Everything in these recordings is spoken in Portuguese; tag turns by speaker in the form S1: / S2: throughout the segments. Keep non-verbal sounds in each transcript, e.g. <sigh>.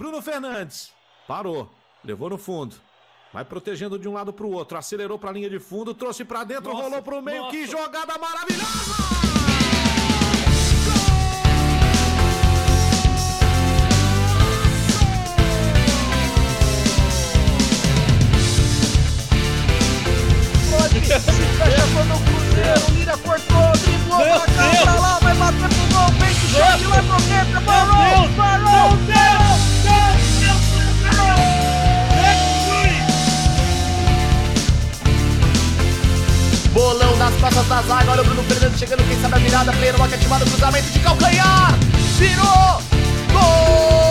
S1: Bruno Fernandes. Parou. Levou no fundo. Vai protegendo de um lado para o outro. Acelerou para a linha de fundo. Trouxe para dentro. Nossa, rolou para o meio. Nossa. Que jogada maravilhosa!
S2: Fecha quando o Cruzeiro, Lira cortou, driblou pra cá, pra lá, vai bater pro gol, pro dentro, parou, parou,
S3: costas da zaga, olha o Bruno Fernandes chegando, quem sabe a virada, player, uma ativado, cruzamento de calcanhar, virou, gol!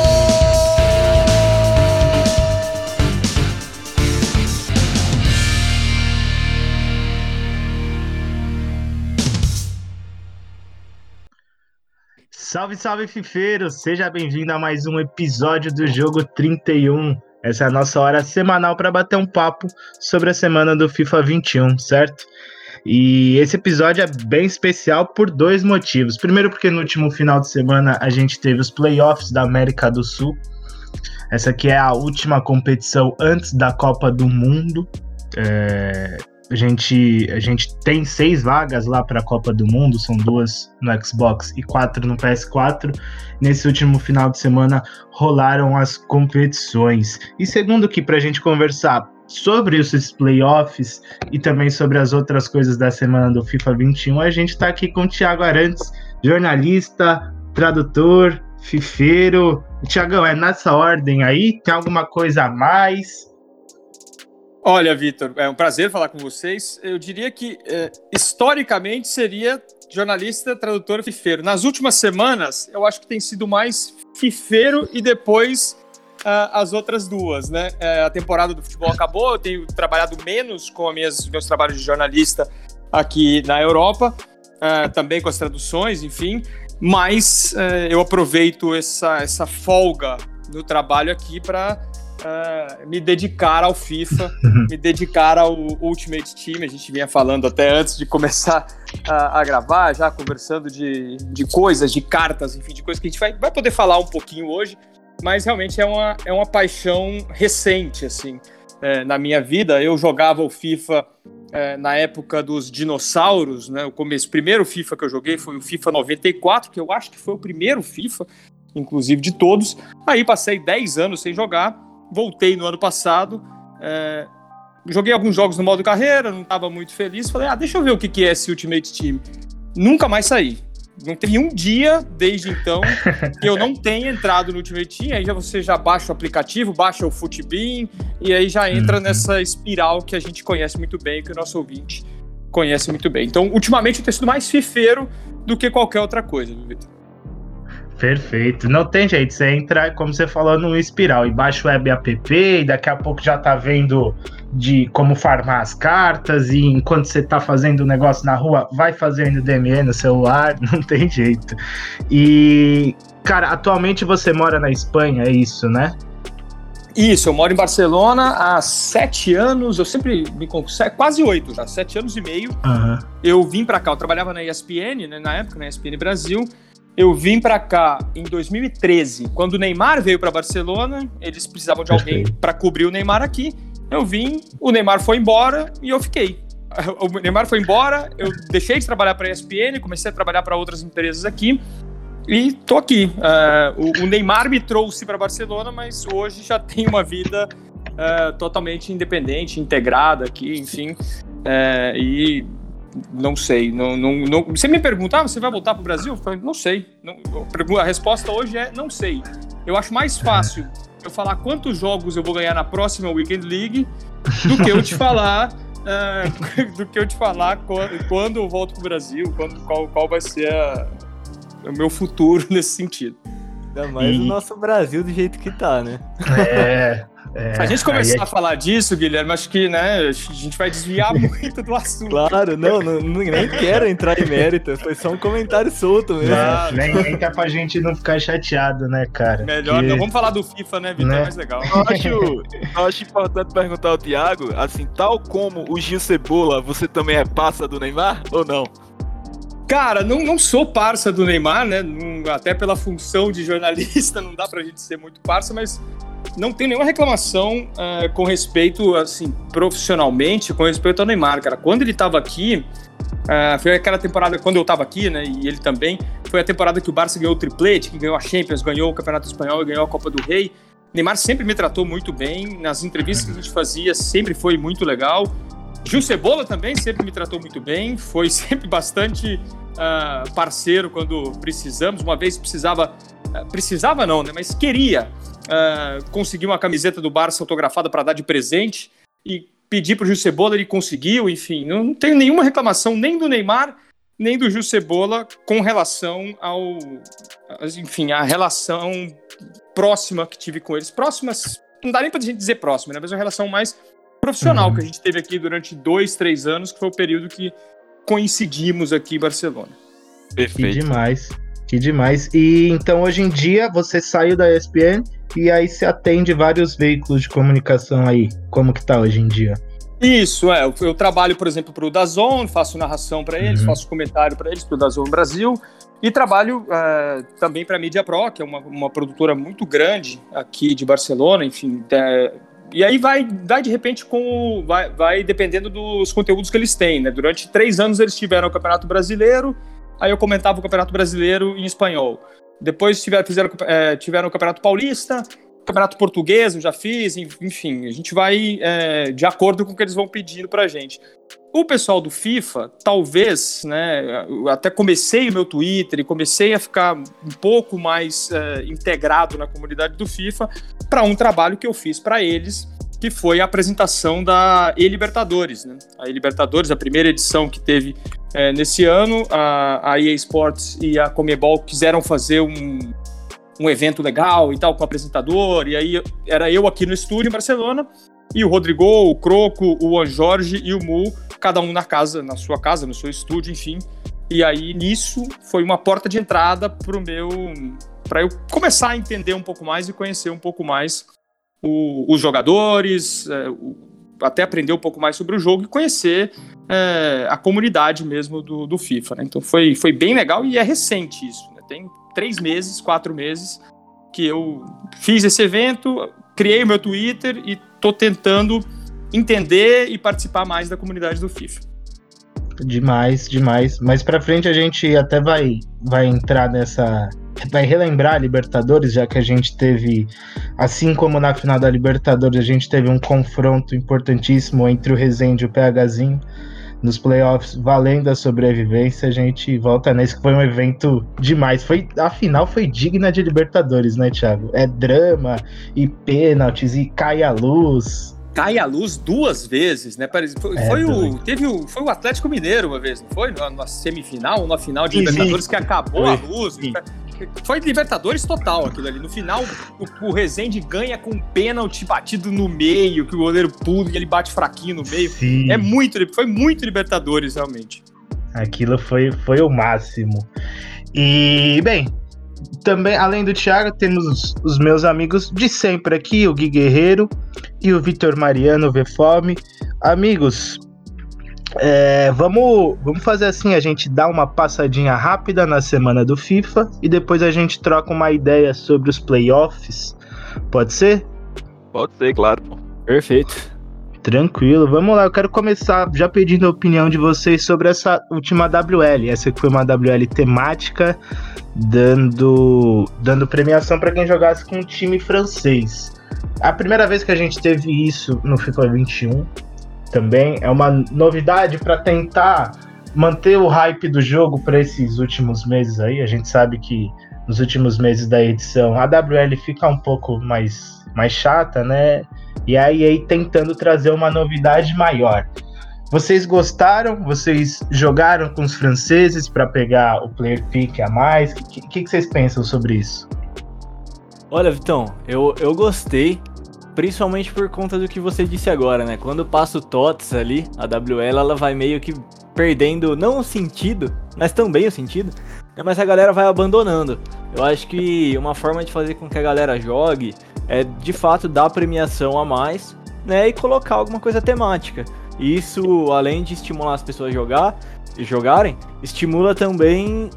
S4: Salve, salve, fifeiro! Seja bem-vindo a mais um episódio do Jogo 31. Essa é a nossa hora semanal para bater um papo sobre a semana do FIFA 21, certo? E esse episódio é bem especial por dois motivos. Primeiro, porque no último final de semana a gente teve os playoffs da América do Sul. Essa aqui é a última competição antes da Copa do Mundo. É, a gente, a gente tem seis vagas lá para a Copa do Mundo, são duas no Xbox e quatro no PS4. Nesse último final de semana rolaram as competições. E segundo que para a gente conversar sobre esses playoffs e também sobre as outras coisas da semana do FIFA 21, a gente está aqui com o Thiago Arantes, jornalista, tradutor, fifeiro. Tiagão, é nessa ordem aí? Tem alguma coisa a mais?
S5: Olha, Vitor, é um prazer falar com vocês. Eu diria que é, historicamente seria jornalista, tradutor, fifeiro. Nas últimas semanas, eu acho que tem sido mais fifeiro e depois as outras duas, né? É, a temporada do futebol acabou, eu tenho trabalhado menos com minhas, meus trabalhos de jornalista aqui na Europa, uh, também com as traduções, enfim. Mas uh, eu aproveito essa, essa folga no trabalho aqui para me dedicar ao FIFA, me dedicar ao Ultimate Team. A gente vinha falando até antes de começar a, a gravar, já conversando de, de coisas, de cartas, enfim, de coisas que a gente vai, vai poder falar um pouquinho hoje, mas realmente é uma, é uma paixão recente, assim, é, na minha vida. Eu jogava o FIFA é, na época dos dinossauros, né? O começo, primeiro FIFA que eu joguei foi o FIFA 94, que eu acho que foi o primeiro FIFA, inclusive de todos. Aí passei 10 anos sem jogar voltei no ano passado. É, joguei alguns jogos no modo carreira, não estava muito feliz. Falei, ah, deixa eu ver o que, que é esse Ultimate Team. Nunca mais saí. Não tem um dia desde então que eu não tenha entrado no Ultimate Team. Aí já você já baixa o aplicativo, baixa o Footbeam e aí já entra uhum. nessa espiral que a gente conhece muito bem, que o nosso ouvinte conhece muito bem. Então, ultimamente eu tenho sido mais fifeiro do que qualquer outra coisa, Vitor.
S4: Perfeito. Não tem jeito. Você entra, como você falou, num espiral e baixa o web app e daqui a pouco já tá vendo de como farmar as cartas e enquanto você tá fazendo o negócio na rua, vai fazendo DME no celular, <laughs> não tem jeito. E, cara, atualmente você mora na Espanha, é isso, né?
S5: Isso, eu moro em Barcelona há sete anos, eu sempre me quase oito já, sete anos e meio. Uhum. Eu vim para cá, eu trabalhava na ESPN, né, na época, na ESPN Brasil, eu vim para cá em 2013, quando o Neymar veio para Barcelona, eles precisavam de alguém para cobrir o Neymar aqui. Eu vim, o Neymar foi embora e eu fiquei. <laughs> O Neymar foi embora, eu deixei de trabalhar para a ESPN, comecei a trabalhar para outras empresas aqui e tô aqui. Uh, o, o, Neymar me trouxe para Barcelona, mas hoje já tenho uma vida uh, totalmente independente, integrada aqui, enfim. Uh, e não sei. Não, não, não, você me pergunta, ah, você vai voltar para o Brasil? Eu falei, não sei. Não, a resposta hoje é não sei. Eu acho mais fácil eu falar quantos jogos eu vou ganhar na próxima Weekend League do que eu te falar. Uh, <laughs> do que eu te falar quando, quando eu volto para o Brasil, quando, qual, qual vai ser a, o meu futuro <laughs> nesse sentido.
S6: Ainda mais e... o nosso Brasil do jeito que tá, né?
S4: É. <laughs>
S5: É, Se a gente começar é... a falar disso, Guilherme, acho que né, a gente vai desviar <laughs> muito do assunto.
S6: Claro, não, não, nem quero entrar em mérito, foi só um comentário solto mesmo.
S4: É, nem, nem que é pra gente não ficar chateado, né, cara?
S5: Melhor, não, vamos falar do FIFA, né, Vitor? É né? mais legal. Eu
S6: acho, eu acho importante perguntar ao Thiago, assim, tal como o Gil Cebola, você também é passa do Neymar ou não?
S5: Cara, não, não sou parça do Neymar, né? Não- até pela função de jornalista, <laughs> não dá pra gente ser muito parça, mas não tenho nenhuma reclamação eh, com respeito, assim, profissionalmente, com respeito ao Neymar, cara. Quando ele tava aqui, eh, foi aquela temporada, quando eu tava aqui, né, e ele também, foi a temporada que o Barça ganhou o triplete, que ganhou a Champions, ganhou o Campeonato Espanhol e ganhou a Copa do Rei. Neymar sempre me tratou muito bem, nas entrevistas que a gente fazia sempre foi muito legal. Gil Cebola também sempre me tratou muito bem, foi <laughs> sempre bastante ah, parceiro quando precisamos. Uma vez precisava, precisava não, né? Mas queria ah, conseguir uma camiseta do Barça autografada para dar de presente e pedir para o Gil Cebola, ele conseguiu. Enfim, não, não tenho nenhuma reclamação nem do Neymar nem do Gil Cebola com relação ao, enfim, a relação próxima que tive com eles. Próximas, não dá nem pra gente dizer próxima, né? Mas uma relação mais profissional
S4: Uhum.
S5: que a gente teve aqui durante dois, três anos, que foi o período que coincidimos aqui em Barcelona.
S6: Perfeito.
S4: demais. Que demais. E então hoje em dia você saiu da ESPN e aí se atende vários veículos de comunicação aí. Como que tá hoje em dia?
S5: Isso, é. Eu, eu trabalho, por exemplo, para o Dazon, faço narração para eles,
S4: Uhum.
S5: faço comentário para eles, para o Dazon Brasil. E trabalho eh, também para a Media Pro, que é uma, uma produtora muito grande aqui de Barcelona, enfim. é, e aí vai, vai de repente com. Vai, vai dependendo dos conteúdos que eles têm, né? Durante três anos eles tiveram o Campeonato Brasileiro, aí eu comentava o Campeonato Brasileiro em espanhol. Depois tiveram, fizeram, eh, tiveram o Campeonato Paulista, Campeonato Português eu já fiz, enfim, a gente vai é, de acordo com o que eles vão pedindo pra gente. O pessoal do FIFA, talvez, né, eu até comecei o meu Twitter e comecei a ficar um pouco mais é, integrado na comunidade do FIFA para um trabalho que eu fiz para eles, que foi a apresentação da E-Libertadores, né? A E-Libertadores, a primeira edição que teve é, nesse ano, a, a EA Sports e a Comebol quiseram fazer um, um evento legal e tal, com o apresentador, e aí era eu aqui no estúdio em Barcelona, e o Rodrigo, o Croco, o Juan Jorge e o Mu, cada um na casa, na sua casa, no seu estúdio, enfim. E aí nisso foi uma porta de entrada pro meu para eu começar a entender um pouco mais e conhecer um pouco mais o- os jogadores, é, o- até aprender um pouco mais sobre o jogo e conhecer é, a comunidade mesmo do, do FIFA. né? Então foi, foi bem legal e é recente isso. né? Tem três meses, quatro meses que eu fiz esse evento, criei o meu Twitter e tô tentando entender e participar mais da comunidade do FIFA.
S4: Demais, demais. Mais pra frente a gente até vai, vai entrar nessa. Vai relembrar a Libertadores, já que a gente teve, assim como na final da Libertadores, a gente teve um confronto importantíssimo entre o Rezende e o PHzinho nos playoffs, valendo a sobrevivência. A gente volta nesse que foi um evento demais. Foi, a final foi digna de Libertadores, né, Thiago? É drama e pênaltis e cai a luz.
S5: Cai a luz duas vezes, né? Foi,
S4: É,
S5: foi o, teve o, foi o Atlético Mineiro uma vez, não foi? Na, na semifinal na final de Libertadores que acabou
S4: Foi,
S5: a luz.
S4: sim.
S5: Foi Libertadores total aquilo ali. No final, o, o Rezende ganha com um pênalti batido no meio, que o goleiro pula e ele bate fraquinho no meio.
S4: Sim.
S5: É muito, foi muito Libertadores, realmente.
S4: Aquilo foi, foi o máximo. E, bem, também, além do Thiago, temos os, os meus amigos de sempre aqui, o Gui Guerreiro e o Vitor Mariano Vefome. Amigos, é, vamos, vamos fazer assim: a gente dá uma passadinha rápida na semana do FIFA e depois a gente troca uma ideia sobre os playoffs. Pode ser?
S6: Pode ser, claro. Perfeito.
S4: Tranquilo, vamos lá. Eu quero começar já pedindo a opinião de vocês sobre essa última WL. Essa que foi uma WL temática, dando, dando premiação para quem jogasse com um time francês. A primeira vez que a gente teve isso no FIFA 21 também é uma novidade para tentar manter o hype do jogo para esses últimos meses aí. A gente sabe que nos últimos meses da edição a WL fica um pouco mais, mais chata, né? E a EA tentando trazer uma novidade maior. Vocês gostaram? Vocês jogaram com os franceses para pegar o player pick a mais? O que, que, que vocês pensam sobre isso?
S6: Olha, Vitão, eu, eu gostei, principalmente por conta do que você disse agora, né? Quando passa o TOTS ali, a WL, ela vai meio que perdendo, não o sentido, mas também o sentido, né? mas a galera vai abandonando. Eu acho que uma forma de fazer com que a galera jogue é, de fato, dar premiação a mais, né? E colocar alguma coisa temática. Isso, além de estimular as pessoas a jogar, jogarem, estimula também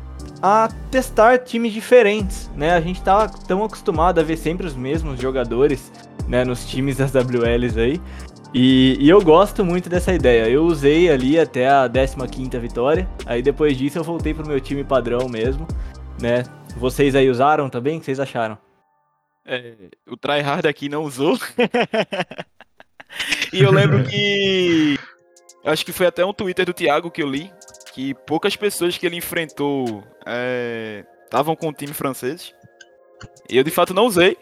S6: a testar times diferentes, né? A gente tá tão acostumado a ver sempre os mesmos jogadores, né, nos times das WLs aí. E, e, eu gosto muito dessa ideia. Eu usei ali até a 15ª vitória. Aí depois disso eu voltei pro meu time padrão mesmo, né? Vocês aí usaram também? O que vocês acharam?
S7: É, o tryhard aqui não usou. <laughs> e eu lembro que acho que foi até um Twitter do Thiago que eu li, que poucas pessoas que ele enfrentou estavam é, com o time francês. Eu de fato não usei.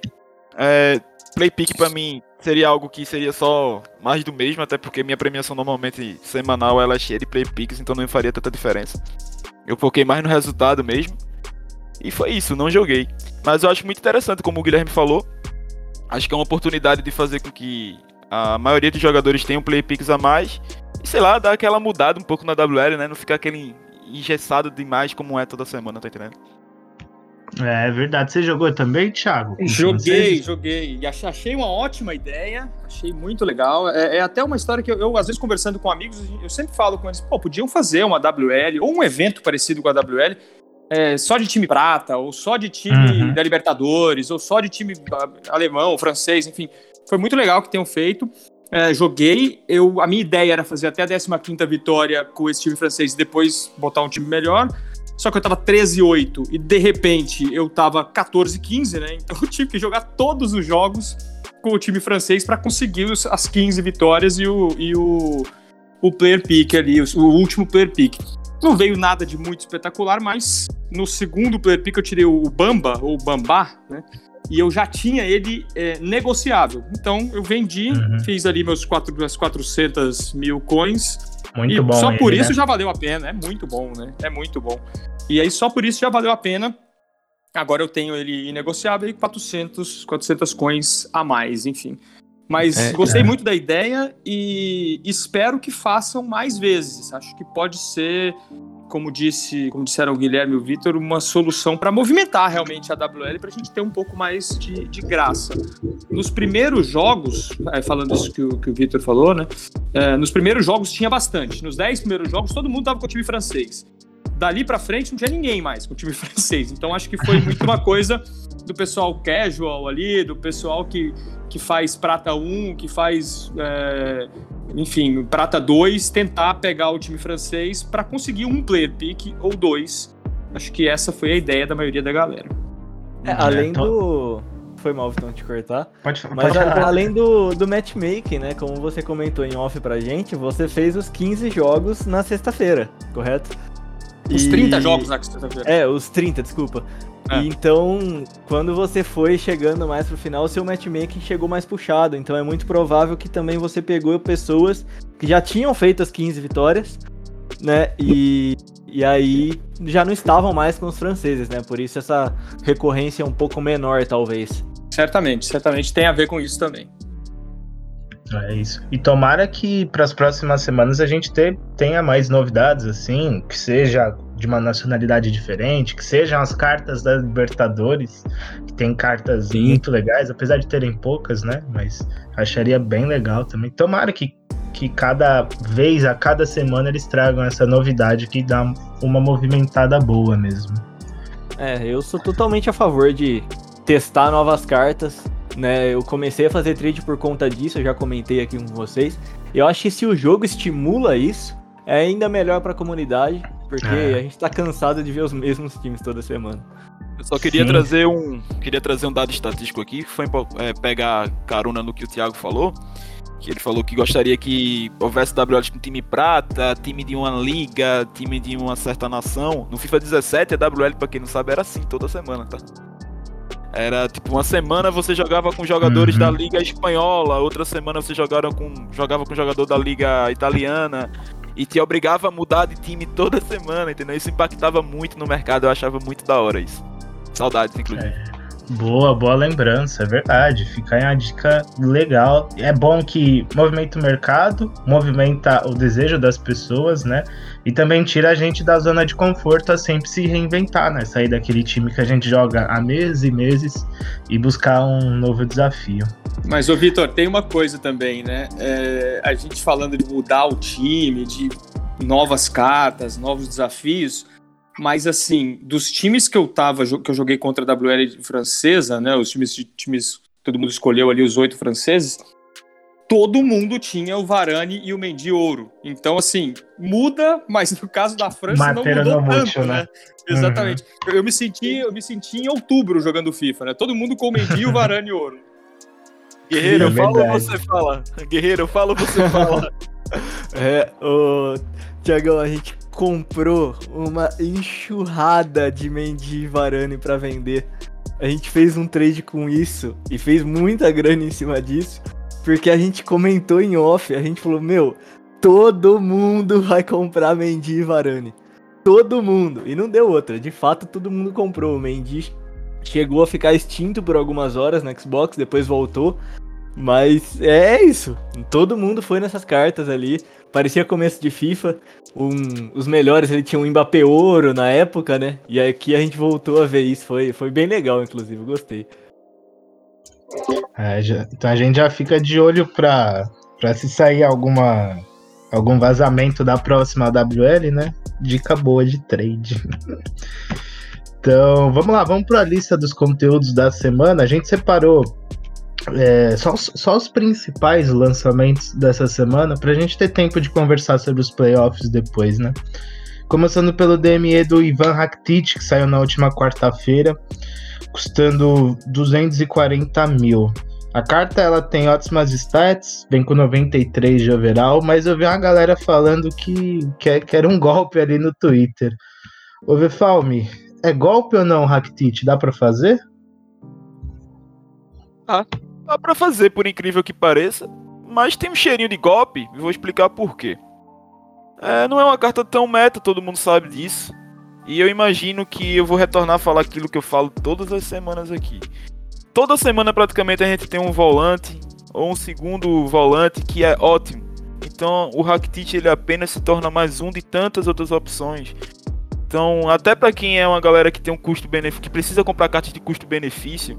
S7: É, play pick para mim seria algo que seria só mais do mesmo, até porque minha premiação normalmente semanal ela é cheia de play picks, então não faria tanta diferença. Eu foquei mais no resultado mesmo. E foi isso, não joguei. Mas eu acho muito interessante, como o Guilherme falou. Acho que é uma oportunidade de fazer com que a maioria dos jogadores tenham play picks a mais. E sei lá, dar aquela mudada um pouco na WL, né? Não ficar aquele engessado demais como é toda semana, tá entendendo?
S4: É, é verdade. Você jogou também, Thiago?
S5: Joguei, joguei. E achei uma ótima ideia. Achei muito legal. É, é até uma história que eu, eu, às vezes, conversando com amigos, eu sempre falo com eles: pô, podiam fazer uma WL ou um evento parecido com a WL. É, só de time prata, ou só de time uhum. da Libertadores, ou só de time ah, alemão, francês, enfim. Foi muito legal que tenham feito. É, joguei. Eu, a minha ideia era fazer até a 15 vitória com esse time francês e depois botar um time melhor. Só que eu tava 13-8 e de repente eu tava 14-15, né? Então eu tive que jogar todos os jogos com o time francês para conseguir os, as 15 vitórias e o, e o, o player pick ali, o, o último player pick. Não veio nada de muito espetacular, mas no segundo player pick eu tirei o Bamba, ou Bambá, né? E eu já tinha ele é, negociável. Então eu vendi, uhum. fiz ali meus quatro, meus 400 mil coins.
S4: Muito e bom.
S5: Só
S4: ele,
S5: por isso
S4: né?
S5: já valeu a pena. É muito bom, né? É muito bom. E aí só por isso já valeu a pena. Agora eu tenho ele inegociável e 400, 400 coins a mais, enfim. Mas é, gostei é. muito da ideia e espero que façam mais vezes. Acho que pode ser como disse, como disseram o Guilherme e o Vitor, uma solução para movimentar realmente a WL para a gente ter um pouco mais de, de graça. Nos primeiros jogos, é, falando isso que o, que o Vitor falou, né? É, nos primeiros jogos tinha bastante. Nos 10 primeiros jogos, todo mundo tava com o time francês. Dali para frente não tinha ninguém mais com o time <laughs> francês. Então acho que foi muito uma coisa do pessoal casual ali, do pessoal que, que faz prata 1, que faz é, enfim, prata 2, tentar pegar o time francês para conseguir um player pick ou dois. Acho que essa foi a ideia da maioria da galera.
S6: É, além do. Foi mal, então, te cortar.
S4: Pode,
S6: Mas
S4: pode
S6: a, além do, do matchmaking, né? Como você comentou em off pra gente, você fez os 15 jogos na sexta-feira, correto?
S5: Os e... 30 jogos na sexta-feira.
S6: É, os 30, desculpa. É. Então, quando você foi chegando mais pro final, o seu matchmaking chegou mais puxado. Então é muito provável que também você pegou pessoas que já tinham feito as 15 vitórias, né? E, e aí já não estavam mais com os franceses, né? Por isso essa recorrência é um pouco menor, talvez.
S5: Certamente, certamente tem a ver com isso também.
S4: É isso. E tomara que para as próximas semanas a gente ter, tenha mais novidades, assim, que seja de uma nacionalidade diferente, que sejam as cartas da Libertadores, que tem cartas Sim. muito legais, apesar de terem poucas, né? Mas acharia bem legal também. Tomara que, que cada vez, a cada semana, eles tragam essa novidade que dá uma movimentada boa mesmo.
S6: É, eu sou totalmente a favor de testar novas cartas. Né, eu comecei a fazer trade por conta disso, eu já comentei aqui com vocês. Eu acho que se o jogo estimula isso, é ainda melhor para a comunidade, porque é. a gente tá cansado de ver os mesmos times toda semana.
S7: Eu só queria Sim. trazer um queria trazer um dado estatístico aqui, que foi é, pegar carona no que o Thiago falou, que ele falou que gostaria que houvesse WL com time prata, time de uma liga, time de uma certa nação. No FIFA 17, a WL, para quem não sabe, era assim toda semana, tá? Era tipo uma semana você jogava com jogadores uhum. da liga espanhola, outra semana você jogava com jogava com jogador da liga italiana, e te obrigava a mudar de time toda <laughs> semana, entendeu? Isso impactava muito no mercado, eu achava muito da hora isso. Saudades, inclusive.
S4: É. Boa, boa lembrança, é verdade. Fica aí uma dica legal. É bom que movimenta o mercado, movimenta o desejo das pessoas, né? E também tira a gente da zona de conforto a sempre se reinventar, né? Sair daquele time que a gente joga há meses e meses e buscar um novo desafio.
S5: Mas, ô Vitor, tem uma coisa também, né? É, a gente falando de mudar o time, de novas cartas, novos desafios. Mas assim, dos times que eu tava, que eu joguei contra a WL francesa, né? Os times, times todo mundo escolheu ali os oito franceses. Todo mundo tinha o Varane e o Mendy ouro. Então, assim, muda, mas no caso da França
S4: Matéria
S5: não mudou tanto,
S4: muito,
S5: né?
S4: né?
S5: Exatamente. Eu, eu me senti, eu me senti em outubro jogando FIFA, né? Todo mundo com o Mendy e o Varane ouro.
S7: Guerreiro,
S4: É
S7: eu falo ou você fala? Guerreiro, eu falo ou você fala?
S6: É, ô. Tiagão, a gente comprou uma enxurrada de Mendy e Varane pra vender. A gente fez um trade com isso e fez muita grana em cima disso, porque a gente comentou em off, a gente falou, meu, todo mundo vai comprar Mendy e Varane. Todo mundo. E não deu outra. De fato, todo mundo comprou. O Mendy chegou a ficar extinto por algumas horas no Xbox, depois voltou. Mas é isso. Todo mundo foi nessas cartas ali. Parecia começo de FIFA. Um- os melhores ele tinha um Mbappé ouro na época, né? E aqui a gente voltou a ver isso. Foi, foi bem legal, inclusive. Gostei.
S4: É, já- então a gente já fica de olho pra, pra se sair alguma, algum vazamento da próxima WL, né? Dica boa de trade. <laughs> Então, vamos lá, vamos para a lista dos conteúdos da semana. A gente separou é, só, os- só os principais lançamentos dessa semana para a gente ter tempo de conversar sobre os playoffs depois, né? Começando pelo DME do Ivan Rakitic, que saiu na última quarta-feira, custando 240 mil. A carta ela tem ótimas stats, vem com 93 de overall, mas eu vi uma galera falando que, que, é- que era um golpe ali no Twitter. Ô Vefalme, é golpe ou não, Rakitic? Dá pra fazer?
S7: Dá pra fazer, por incrível que pareça, mas tem um cheirinho de golpe e vou explicar por quê. É, não é uma carta tão meta, todo mundo sabe disso. E eu imagino que eu vou retornar a falar aquilo que eu falo todas as semanas aqui. Toda semana praticamente a gente tem um volante ou um segundo volante que é ótimo. Então o Rakitic ele apenas se torna mais um de tantas outras opções. Então, até pra quem é uma galera que tem um custo-benefício, que precisa comprar cartas de custo-benefício,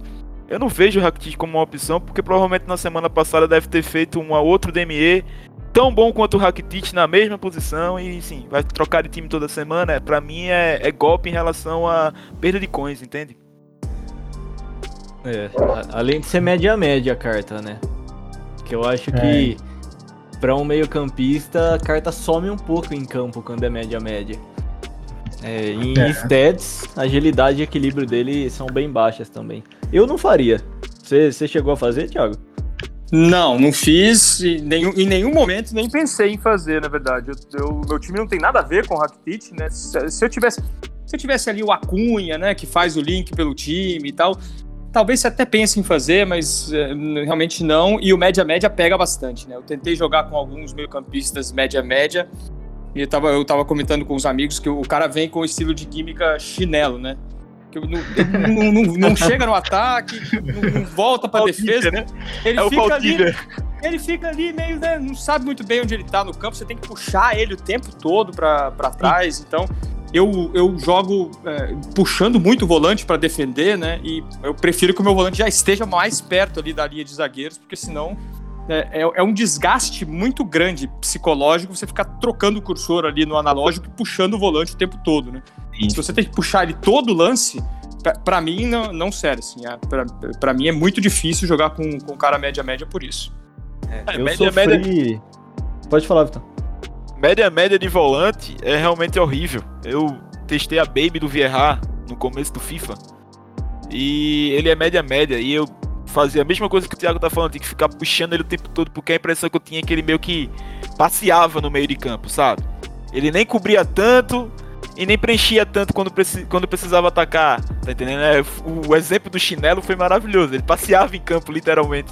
S7: eu não vejo o Rakitic como uma opção, porque provavelmente na semana passada deve ter feito um outro DME tão bom quanto o Rakitic na mesma posição e sim, vai trocar de time toda semana. Pra mim é, é golpe em relação a perda de coins, entende?
S6: É, a- além de ser média-média a carta, né? Que eu acho que pra um meio-campista a carta some um pouco em campo quando é média-média. É, em
S4: É.
S6: stats, agilidade e equilíbrio dele são bem baixas também. Eu não faria. Você chegou a fazer, Thiago?
S5: Não, não fiz e nenhum, em nenhum momento nem pensei em fazer, na verdade. Eu, eu- meu time não tem nada a ver com o Rakitic, né? Se, se eu tivesse, se eu tivesse ali o Acunha, né, que faz o link pelo time e tal, talvez você até pense em fazer, mas é, realmente não. E o média média pega bastante, né? Eu tentei jogar com alguns meio-campistas média média e eu tava, eu tava comentando com os amigos que o cara vem com o estilo de química chinelo, né? Que não, não, não- não chega no ataque, não, volta pra defesa.
S7: né?
S5: Ele
S7: É
S5: fica ali
S7: Valdívia.
S5: ele fica ali meio, né, não sabe muito bem onde ele tá no campo, você tem que puxar ele o tempo todo pra, pra trás, então eu, eu jogo é, puxando muito o volante pra defender, né, e eu prefiro que o meu volante já esteja mais perto ali da linha de zagueiros, porque senão é, é, é um desgaste muito grande psicológico você ficar trocando o cursor ali no analógico e puxando o volante o tempo todo, né. Se você tem que puxar ele todo o lance, pra, pra mim não, não serve, assim, é, pra, pra mim é muito difícil jogar com, com cara média-média por isso.
S7: É,
S6: eu
S7: média,
S6: sofri... Pode falar, Vitor.
S7: Média média de volante é realmente horrível. Eu testei a Baby do Vieira no começo do FIFA. E ele é média média. E eu fazia a mesma coisa que o Thiago tá falando, tinha que ficar puxando ele o tempo todo, porque a impressão que eu tinha é que ele meio que passeava no meio de campo, sabe? Ele nem cobria tanto e nem preenchia tanto quando, quando precisava atacar. Tá entendendo? É, o exemplo do chinelo foi maravilhoso. Ele passeava em campo, literalmente.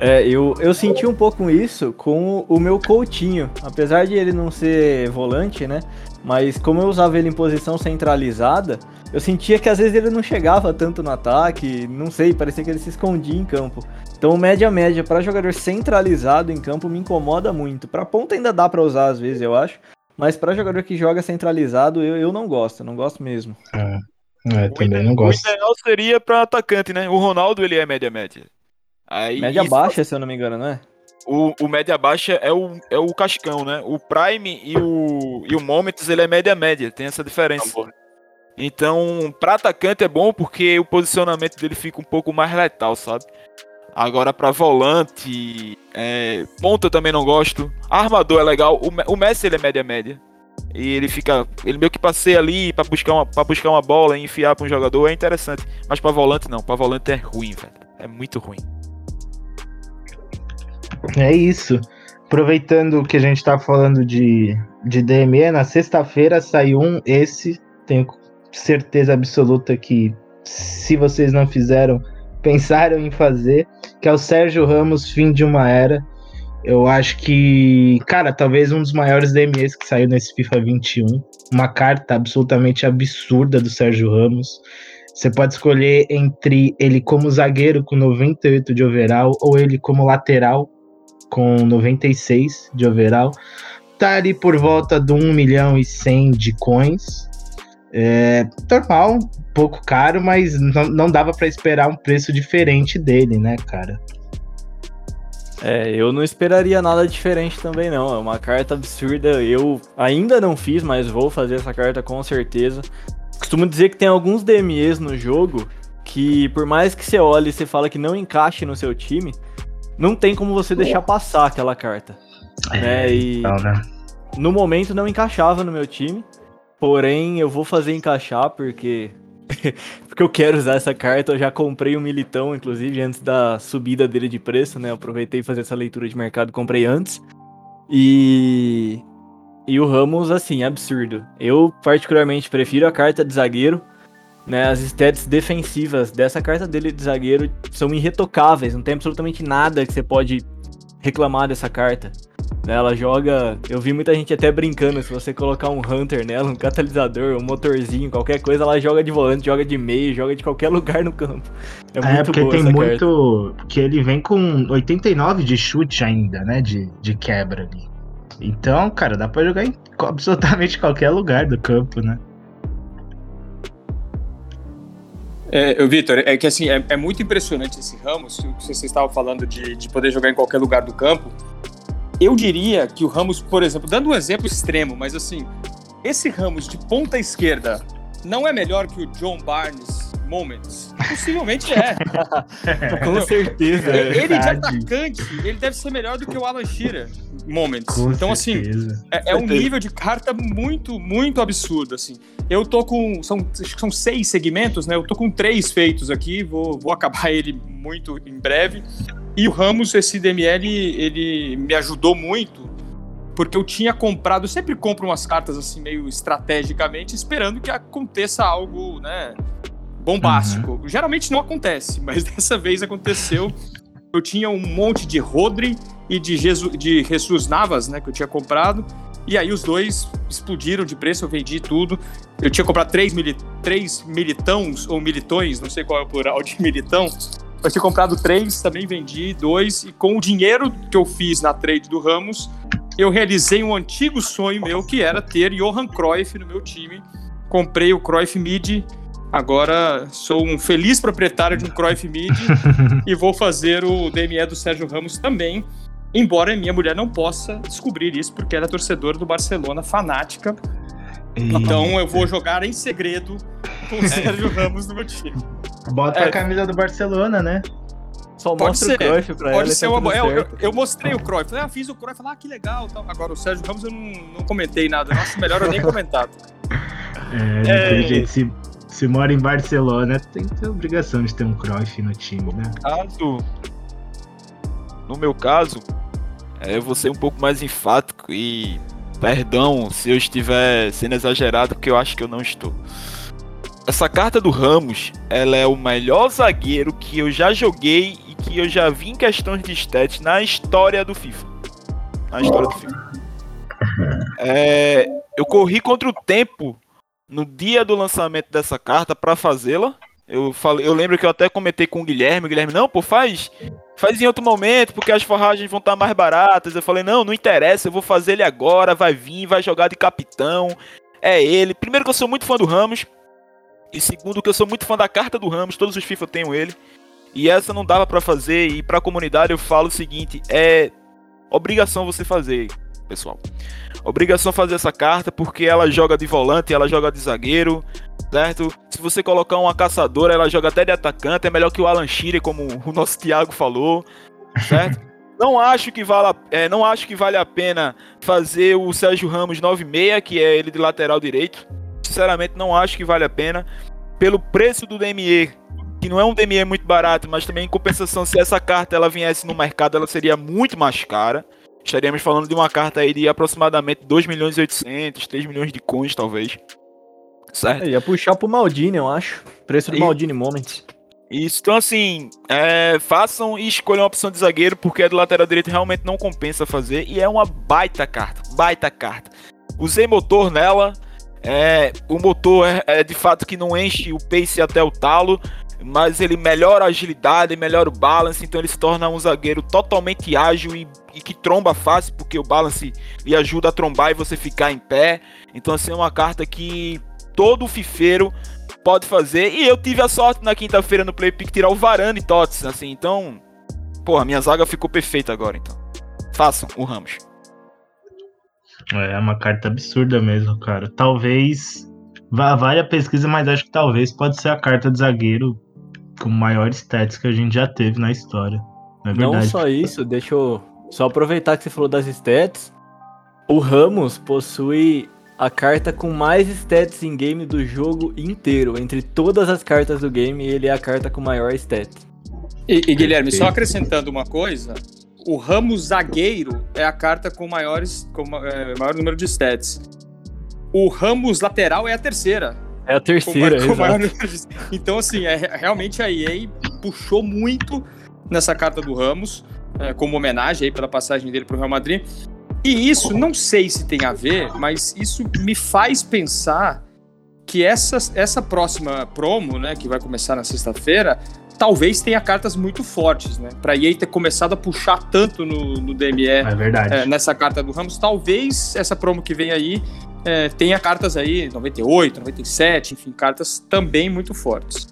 S6: É, eu, eu senti um pouco isso com o meu Coutinho. Apesar de ele não ser volante, né? Mas como eu usava ele em posição centralizada, eu sentia que às vezes ele não chegava tanto no ataque, não sei, parecia que ele se escondia em campo. Então, média média para jogador centralizado em campo me incomoda muito. Para ponta ainda dá para usar às vezes, eu acho, mas para jogador que joga centralizado, eu, eu não gosto, não gosto mesmo.
S4: É,
S7: O
S4: também não gosto.
S7: O ideal seria pra atacante, né? O Ronaldo, ele é média média. Aí,
S6: Média
S7: isso-
S6: baixa, se eu não me engano, não é?
S7: o, o média baixa é o, é o cascão, né? O Prime e o, e o Moments, ele é média média, tem essa diferença. Então, pra atacante é bom porque o posicionamento dele fica um pouco mais letal, sabe? Agora pra volante, é, ponta eu também não gosto. Armador é legal, o, o Messi ele é média média. E ele fica, ele meio que passeia ali pra buscar uma, pra buscar uma bola e enfiar pra um jogador, é interessante. Mas pra volante não, pra volante é ruim, velho. É muito ruim.
S4: É isso. Aproveitando que a gente tá falando de, de DME, na sexta-feira saiu um, esse, tenho certeza absoluta que se vocês não fizeram, <laughs> pensaram em fazer, que é o Sérgio Ramos, fim de uma era. Eu acho que, cara, talvez um dos maiores DMEs que saiu nesse FIFA 21. Uma carta absolutamente absurda do Sérgio Ramos. Você pode escolher entre ele como zagueiro com 98 de overall ou ele como lateral com 96 de overall. Tá ali por volta de 1 milhão e 100 de coins. É normal, um pouco caro, mas não, não dava para esperar um preço diferente dele, né, cara?
S6: É, eu não esperaria nada diferente também, não. É uma carta absurda. Eu ainda não fiz, mas vou fazer essa carta com certeza. Costumo dizer que tem alguns DMEs no jogo que, por mais que você olhe e você fala que não encaixe no seu time, não tem como você deixar passar aquela carta. né? E
S4: Então, né?
S6: no momento não encaixava no meu time. Porém, eu vou fazer encaixar porque. <laughs> porque eu quero usar essa carta. Eu já comprei um militão, inclusive, antes da subida dele de preço, né? Eu aproveitei fazer essa leitura de mercado, comprei antes. E. E o Ramos, assim, absurdo. Eu, particularmente, prefiro a carta de zagueiro. Né, as stats defensivas dessa carta dele de zagueiro são irretocáveis. Não tem absolutamente nada que você pode reclamar dessa carta. Né, Ela joga. Eu vi muita gente até brincando. Se você colocar um Hunter nela, um catalisador, um motorzinho, qualquer coisa, ela joga de volante, joga de meio, joga de qualquer <laughs> lugar no campo. É muito
S4: É, porque tem
S6: essa carta.
S4: muito. Porque ele vem com 89 de chute ainda, né? De, de quebra ali. Então, cara, dá pra jogar em absolutamente qualquer lugar do campo, né?
S5: É, Vitor, é que assim, é, é muito impressionante esse Ramos, o que vocês estavam falando de, de poder jogar em qualquer lugar do campo. Eu diria que o Ramos, por exemplo, dando um exemplo extremo, mas assim, esse Ramos de ponta esquerda não é melhor que o John Barnes Moments? Possivelmente é. <laughs>
S6: Com certeza. é.
S5: ele de atacante, ele deve ser melhor do que o Alan Shearer Moments.
S4: Com
S5: então, assim,
S4: certeza.
S5: é, é um nível de carta muito, muito absurdo, assim. Eu tô com. São, acho que são seis segmentos, né? Eu tô com três feitos aqui, vou, vou acabar ele muito em breve. E o Ramos, esse DML, ele me ajudou muito, porque eu tinha comprado, eu sempre compro umas cartas assim, meio estrategicamente, esperando que aconteça algo, né? Bombástico. Geralmente não acontece, mas <laughs> dessa vez aconteceu. Eu tinha um monte de Rodri e de, Jesus, de Jesus Navas, né? Que eu tinha comprado. E aí os dois explodiram de preço, eu vendi tudo. Eu tinha comprado três, mili três militãos, ou militões, não sei qual é o plural de militão. Eu tinha comprado três, também vendi dois. E com o dinheiro que eu fiz na trade do Ramos, eu realizei um antigo sonho meu, que era ter Johan Cruyff no meu time. Comprei o Cruyff Mid. Agora sou um feliz proprietário de um Cruyff Mid <laughs> e vou fazer o DME do Sérgio Ramos também. Embora minha mulher não possa descobrir isso, porque ela é torcedora do Barcelona, fanática. Então eu vou jogar em segredo com o Sérgio Ramos no meu time.
S4: Bota
S5: É.
S4: a camisa do Barcelona, né?
S6: Só
S5: Pode
S6: mostra
S5: ser,
S6: o Cruyff pra ela.
S5: Pode
S6: e
S5: ser
S6: tá
S5: uma boa. Eu, eu, mostrei o Cruyff. Falei, ah, fiz o Cruyff. Falei, ah, que legal. tal. Agora o Sérgio Ramos eu não, não comentei nada. Eu acho melhor eu nem comentar.
S4: É,
S5: É.
S4: jeito, se, se mora em Barcelona, tem que ter a obrigação de ter um Cruyff no time, né?
S7: caso, no meu caso, é, ser um pouco mais enfático e perdão se eu estiver sendo exagerado, porque eu acho que eu não estou. Essa carta do Ramos, ela é o melhor zagueiro que eu já joguei e que eu já vi em questões de stats na história do FIFA. Na história do FIFA. É, eu corri contra o tempo no dia do lançamento dessa carta para fazê-la. Eu falei, eu lembro que eu até comentei com o Guilherme, o Guilherme, não, pô, faz, faz em outro momento, porque as forragens vão estar mais baratas. Eu falei, não, não interessa, eu vou fazer ele agora, vai vir, vai jogar de capitão. É ele. Primeiro que eu sou muito fã do Ramos. E segundo que eu sou muito fã da carta do Ramos, todos os FIFA eu tenho ele. E essa não dava pra fazer, e pra comunidade eu falo o seguinte, é obrigação você fazer, pessoal. Obrigação fazer essa carta porque ela joga de volante, ela joga de zagueiro, certo? Se você colocar uma caçadora, ela joga até de atacante, é melhor que o Alan Shearer, como o nosso Thiago falou, certo? <laughs> Não acho que vale, a- é, não acho que vale a pena fazer o Sérgio Ramos 96, que é ele de lateral direito. Sinceramente, não acho que vale a pena. Pelo preço do DME, que não é um DME muito barato, mas também em compensação, se essa carta ela viesse no mercado, ela seria muito mais cara. Estaríamos falando de uma carta aí de aproximadamente 2 milhões e 800, 3 milhões de coins, talvez. Certo?
S6: Eu ia puxar pro Maldini, eu acho. Preço do
S7: E-
S6: Maldini Moments.
S7: Isso, então assim, é, façam e escolham a opção de zagueiro, porque a do lateral direito realmente não compensa fazer, e é uma baita carta, baita carta. Usei motor nela, é, o motor é, é de fato que não enche o pace até o talo, mas ele melhora a agilidade, melhora o balance, então ele se torna um zagueiro totalmente ágil e, e que tromba fácil, porque o balance lhe ajuda a trombar e você ficar em pé. Então assim, é uma carta que todo fifeiro pode fazer. E eu tive a sorte na quinta-feira no Play Pick tirar o Varane Tots, assim, então. Porra, minha zaga ficou perfeita agora, então. Façam o Ramos.
S4: É uma carta absurda mesmo, cara. Talvez. Vale a pesquisa, mas acho que talvez pode ser a carta de zagueiro com maior stats que a gente já teve na história. Não é
S6: Não
S4: verdade?
S6: só isso, deixa eu só aproveitar que você falou das stats. O Ramos possui a carta com mais stats em game do jogo inteiro. Entre todas as cartas do game, ele é a carta com maior stat.
S5: E, e, Guilherme, só acrescentando uma coisa, o Ramos zagueiro é a carta com, maiores, com é, maior número de stats. O Ramos lateral é a terceira.
S6: É a
S5: com
S6: terceira,
S5: com de- Então, assim, é, realmente a EA puxou muito nessa carta do Ramos, é, como homenagem aí pela passagem dele para o Real Madrid. E isso, não sei se tem a ver, mas isso me faz pensar que essa, essa próxima promo, né, que vai começar na sexta-feira, talvez tenha cartas muito fortes, né? Pra EA ter começado a puxar tanto no, no DME
S4: É verdade.
S5: é, nessa carta do Ramos, talvez essa promo que vem aí é, tenha cartas aí 98, 97, enfim, cartas também muito fortes.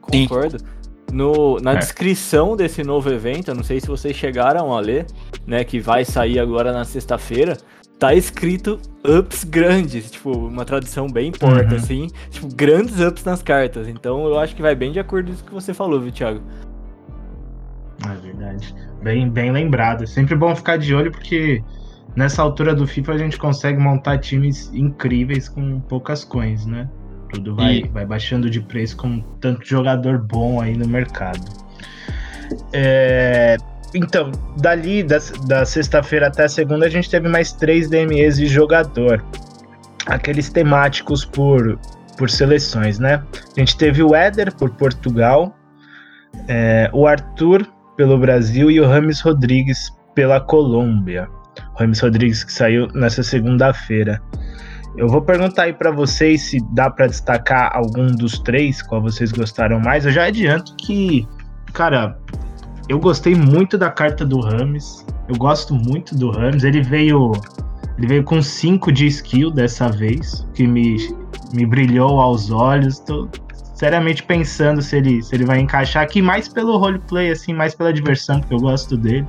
S6: Concordo. No, na
S4: É.
S6: descrição desse novo evento, eu não sei se vocês chegaram a ler, né, que vai sair agora na sexta-feira, tá escrito ups grandes, tipo, uma tradução bem porta,
S4: Uhum.
S6: assim, tipo, grandes ups nas cartas. Então eu acho que vai bem de acordo com isso que você falou, viu, Thiago?
S4: É verdade. Bem, bem lembrado. É sempre bom ficar de olho porque nessa altura do FIFA a gente consegue montar times incríveis com poucas coins, né? Tudo vai,
S5: E-
S4: vai baixando de preço com tanto jogador bom aí no mercado. É, Então, dali da, da sexta-feira até a segunda, a gente teve mais três DMEs de jogador. Aqueles temáticos por, por seleções, né? A gente teve o Éder por Portugal, é, o Arthur pelo Brasil e o Rames Rodrigues pela Colômbia. O Rames Rodrigues que saiu nessa segunda-feira. Eu vou perguntar aí pra vocês se dá pra destacar algum dos três, qual vocês gostaram mais. Eu já adianto que, cara, eu gostei muito da carta do Rames. Eu gosto muito do Rames. Ele veio, ele veio com 5 de skill dessa vez, que me, me brilhou aos olhos. Tô seriamente pensando se ele, se ele vai encaixar aqui, mais pelo roleplay, assim, mais pela diversão, porque eu gosto dele.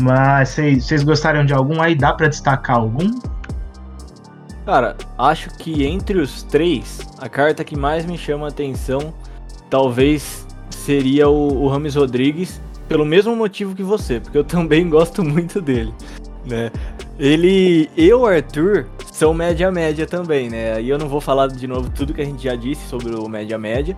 S4: Mas vocês gostaram de algum aí? Dá pra destacar algum?
S6: Cara, acho que entre os três, a carta que mais me chama a atenção talvez seria o, o Rames Rodrigues, pelo mesmo motivo que você, porque eu também <laughs> gosto muito dele, né? Ele e o Arthur são média-média também, né? Aí eu não vou falar de novo tudo que a gente já disse sobre o média-média,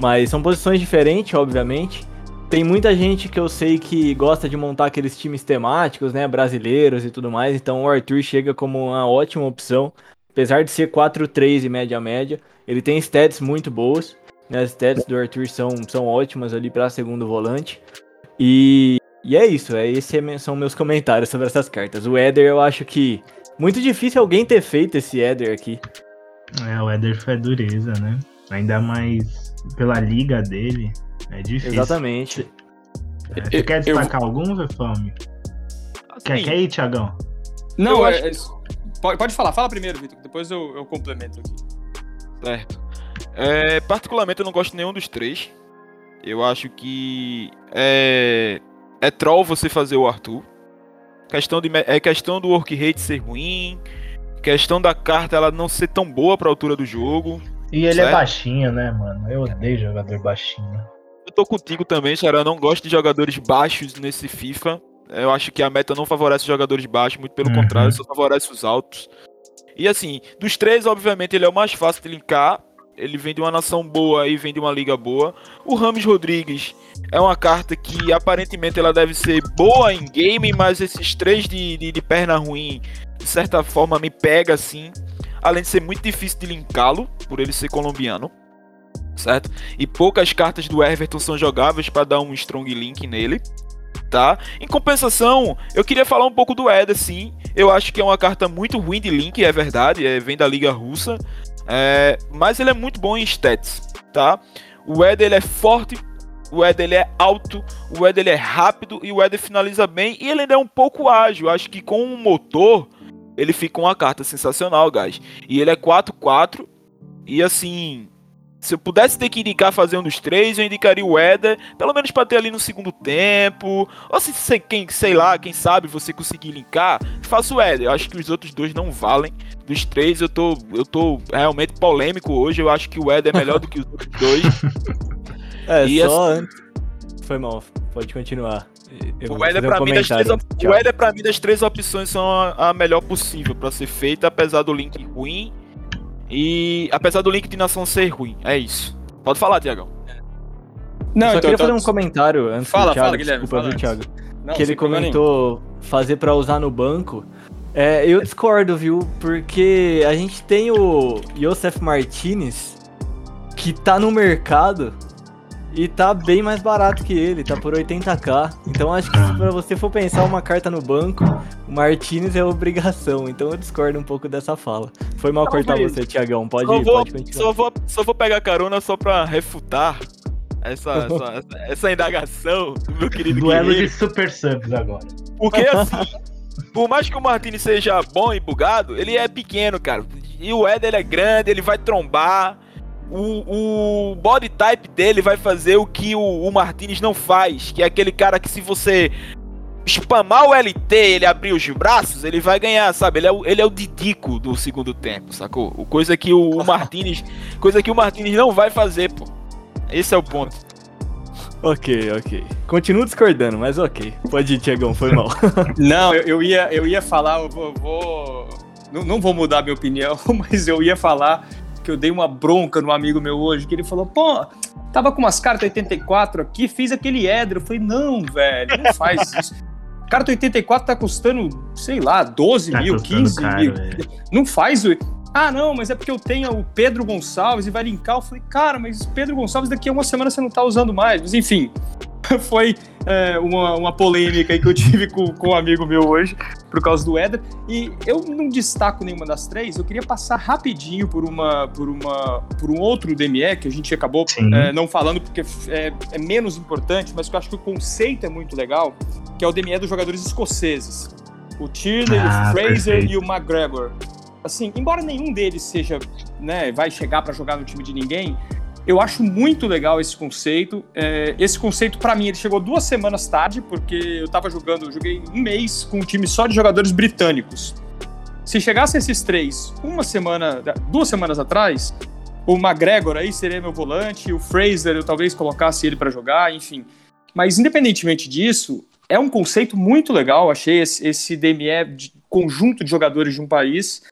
S6: mas são posições diferentes, obviamente. Tem muita gente que eu sei que gosta de montar aqueles times temáticos, né, brasileiros e tudo mais, então o Arthur chega como uma ótima opção. Apesar de ser 4-3 e média-média, ele tem stats muito boas. Né? As stats do Arthur são, são ótimas ali para segundo volante. E, e é isso, é, esses é- são meus comentários sobre essas cartas. O Éder, eu acho que muito difícil alguém ter feito esse Éder aqui.
S4: É, o Eder foi dureza, né? Ainda mais pela liga dele. É difícil.
S6: Exatamente.
S4: É, Você
S5: Eu-
S4: quer
S5: eu-
S4: destacar algum, Vefame? Quer,
S7: Assim,
S4: quer ir, Tiagão?
S5: Não,
S7: Eu
S5: é-
S7: acho-
S5: é- pode, pode falar, fala primeiro, Vitor, depois eu, eu complemento aqui.
S7: Certo. É, particularmente eu não gosto de nenhum dos três. Eu acho que é, é troll você fazer o Arthur. Questão de, é questão do work rate ser ruim. Questão da carta ela não ser tão boa pra altura do jogo.
S4: E ele
S7: Certo.
S4: é baixinho, né, mano? Eu odeio jogador baixinho.
S7: Eu tô contigo também, Xará. Eu não gosto de jogadores baixos nesse FIFA. Eu acho que a meta não favorece jogadores baixos, muito pelo
S4: Uhum.
S7: contrário, só favorece os altos. E assim, dos três, obviamente, ele é o mais fácil de linkar. Ele vem de uma nação boa e vem de uma liga boa. O Rames Rodrigues é uma carta que aparentemente ela deve ser boa em game, mas esses três de, de, de perna ruim, de certa forma, me pega assim. Além de ser muito difícil de linká-lo, por ele ser colombiano. Certo? E poucas cartas do Everton são jogáveis para dar um strong link nele. Tá? Em compensação, eu queria falar um pouco do Eder, sim. Eu acho que é uma carta muito ruim de link, é verdade. É, vem da Liga Russa. É, mas ele é muito bom em stats, tá? O Eder ele é forte, o Eder ele é alto, o Eder ele é rápido e o Eder finaliza bem e ele ainda é um pouco ágil. Acho que com um motor ele fica uma carta sensacional, guys. E ele é 4-4 e assim, se eu pudesse ter que indicar fazer um dos três, eu indicaria o Eder, pelo menos para ter ali no segundo tempo. Ou se você, quem, sei lá, quem sabe você conseguir linkar, faça o Eder. Eu acho que os outros dois não valem. Dos três, eu tô, eu tô realmente polêmico hoje. Eu acho que o Eder é melhor do que os outros dois. <laughs>
S6: É,
S7: E
S6: só antes. Foi mal, pode continuar. Eu
S7: O
S6: fazer um
S7: pra mim, das três, op- o Eder, pra mim, das três opções, são a, a melhor possível pra ser feita, apesar do link ruim. E apesar do link de nação ser ruim. É isso. Pode falar, Tiagão.
S5: Não,
S6: Só
S5: então,
S6: queria
S5: então-
S6: fazer um comentário antes
S5: Fala,
S6: do Thiago,
S5: fala, Guilherme,
S6: desculpa,
S5: fala
S6: viu. Thiago?
S5: Não,
S6: que ele
S5: nenhum.
S6: comentou fazer pra usar no banco. É, eu discordo, viu? Porque a gente tem o Josef Martinez que tá no mercado e tá bem mais barato que ele, tá por 80k. Então acho que se pra você for pensar uma carta no banco, o Martinez é obrigação. Então eu discordo um pouco dessa fala. Foi mal cortar você, Tiagão. Pode,
S7: Só vou,
S6: pode continuar.
S7: só, vou, só vou pegar carona só pra refutar essa, essa, <laughs> essa, essa indagação do meu querido
S4: Duelo de super subs agora.
S7: Porque assim, por mais que o Martini seja bom e bugado, ele é pequeno, cara. E o Eder ele é grande, ele vai trombar. O, o body type dele vai fazer o que o, o Martinez não faz, que é aquele cara que se você spamar o LT ele abrir os braços, ele vai ganhar, sabe? Ele é o, ele é o Didico do segundo tempo, sacou? O Coisa que o, o Martinez, <laughs> coisa que o Martinez não vai fazer, pô. Esse é o ponto.
S6: Ok, ok. Continuo discordando, mas ok. Pode ir, Tiagão, foi mal. <laughs>
S5: Não, eu, eu ia, eu ia falar, eu vou. não, não vou mudar minha opinião, <laughs> mas eu ia falar que eu dei uma bronca no amigo meu hoje, que ele falou, pô, tava com umas cartas 84 aqui, fiz aquele Edro. Eu falei, não, velho, não faz isso. Carta 84 tá custando, sei lá, 12
S4: Tá
S5: mil,
S4: custando
S5: 15
S4: caro,
S5: mil.
S4: velho.
S5: Não faz o. Ah, não, mas é porque eu tenho o Pedro Gonçalves e vai linkar. Eu falei, cara, mas Pedro Gonçalves daqui a uma semana você não tá usando mais. Mas enfim, <laughs> foi é, uma, uma polêmica aí que eu tive com, com um amigo meu hoje, por causa do Éder. E eu não destaco nenhuma das três, eu queria passar rapidinho por uma por uma por um outro DME que a gente acabou é, não falando porque é, é menos importante, mas que eu acho que o conceito é muito legal, que é o DME dos jogadores escoceses. O Tierney,
S4: Ah,
S5: o Fraser
S4: perfeito.
S5: e o McGregor. Assim, embora nenhum deles seja, né, vai chegar pra jogar no time de ninguém, eu acho muito legal esse conceito. É, esse conceito, pra mim, ele chegou duas semanas tarde, porque eu tava jogando, eu joguei um mês com um time só de jogadores britânicos. Se chegasse esses três uma semana, duas semanas atrás, o McGregor aí seria meu volante, o Fraser eu talvez colocasse ele pra jogar, enfim. Mas independentemente disso, é um conceito muito legal. Achei esse, esse DME de conjunto de jogadores de um país.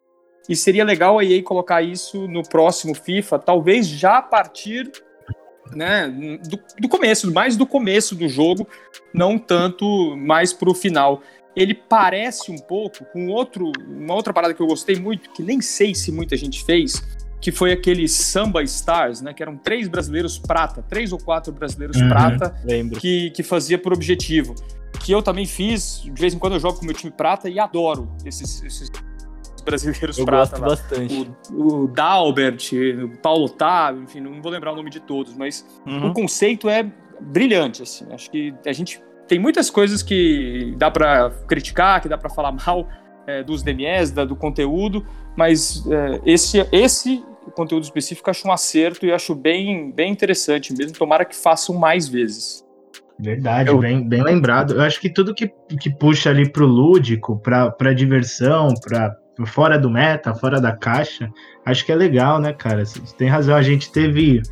S5: E seria legal a EA colocar isso no próximo FIFA, talvez já a partir né, do, do começo, mais do começo do jogo, não tanto mais pro final. Ele parece um pouco com outro, uma outra parada que eu gostei muito, que nem sei se muita gente fez, que foi aquele Samba Stars, né? Que eram três brasileiros prata, três ou quatro brasileiros
S4: Uhum.
S5: prata
S6: Lembro.
S5: que, que fazia por objetivo. Que eu também fiz, de vez em quando eu jogo com o meu time prata e adoro esses, esses brasileiros
S6: Eu
S5: prata
S6: gosto
S5: lá.
S6: bastante.
S5: O, o Dalbert, o Paulo Otávio, enfim, não vou lembrar o nome de todos, mas
S7: Uhum.
S5: o conceito é brilhante, assim. Acho que a gente tem muitas coisas que dá pra criticar, que dá pra falar mal é, dos DMS, da- do conteúdo, mas é, esse, esse conteúdo específico acho um acerto e acho bem, bem interessante mesmo. Tomara que façam mais vezes.
S4: Verdade,
S6: Eu-
S4: bem, bem lembrado. Eu acho que tudo que, que puxa ali pro lúdico, pra, pra diversão, pra fora do meta, fora da caixa, acho que é legal, né, cara? Você tem razão. A gente teve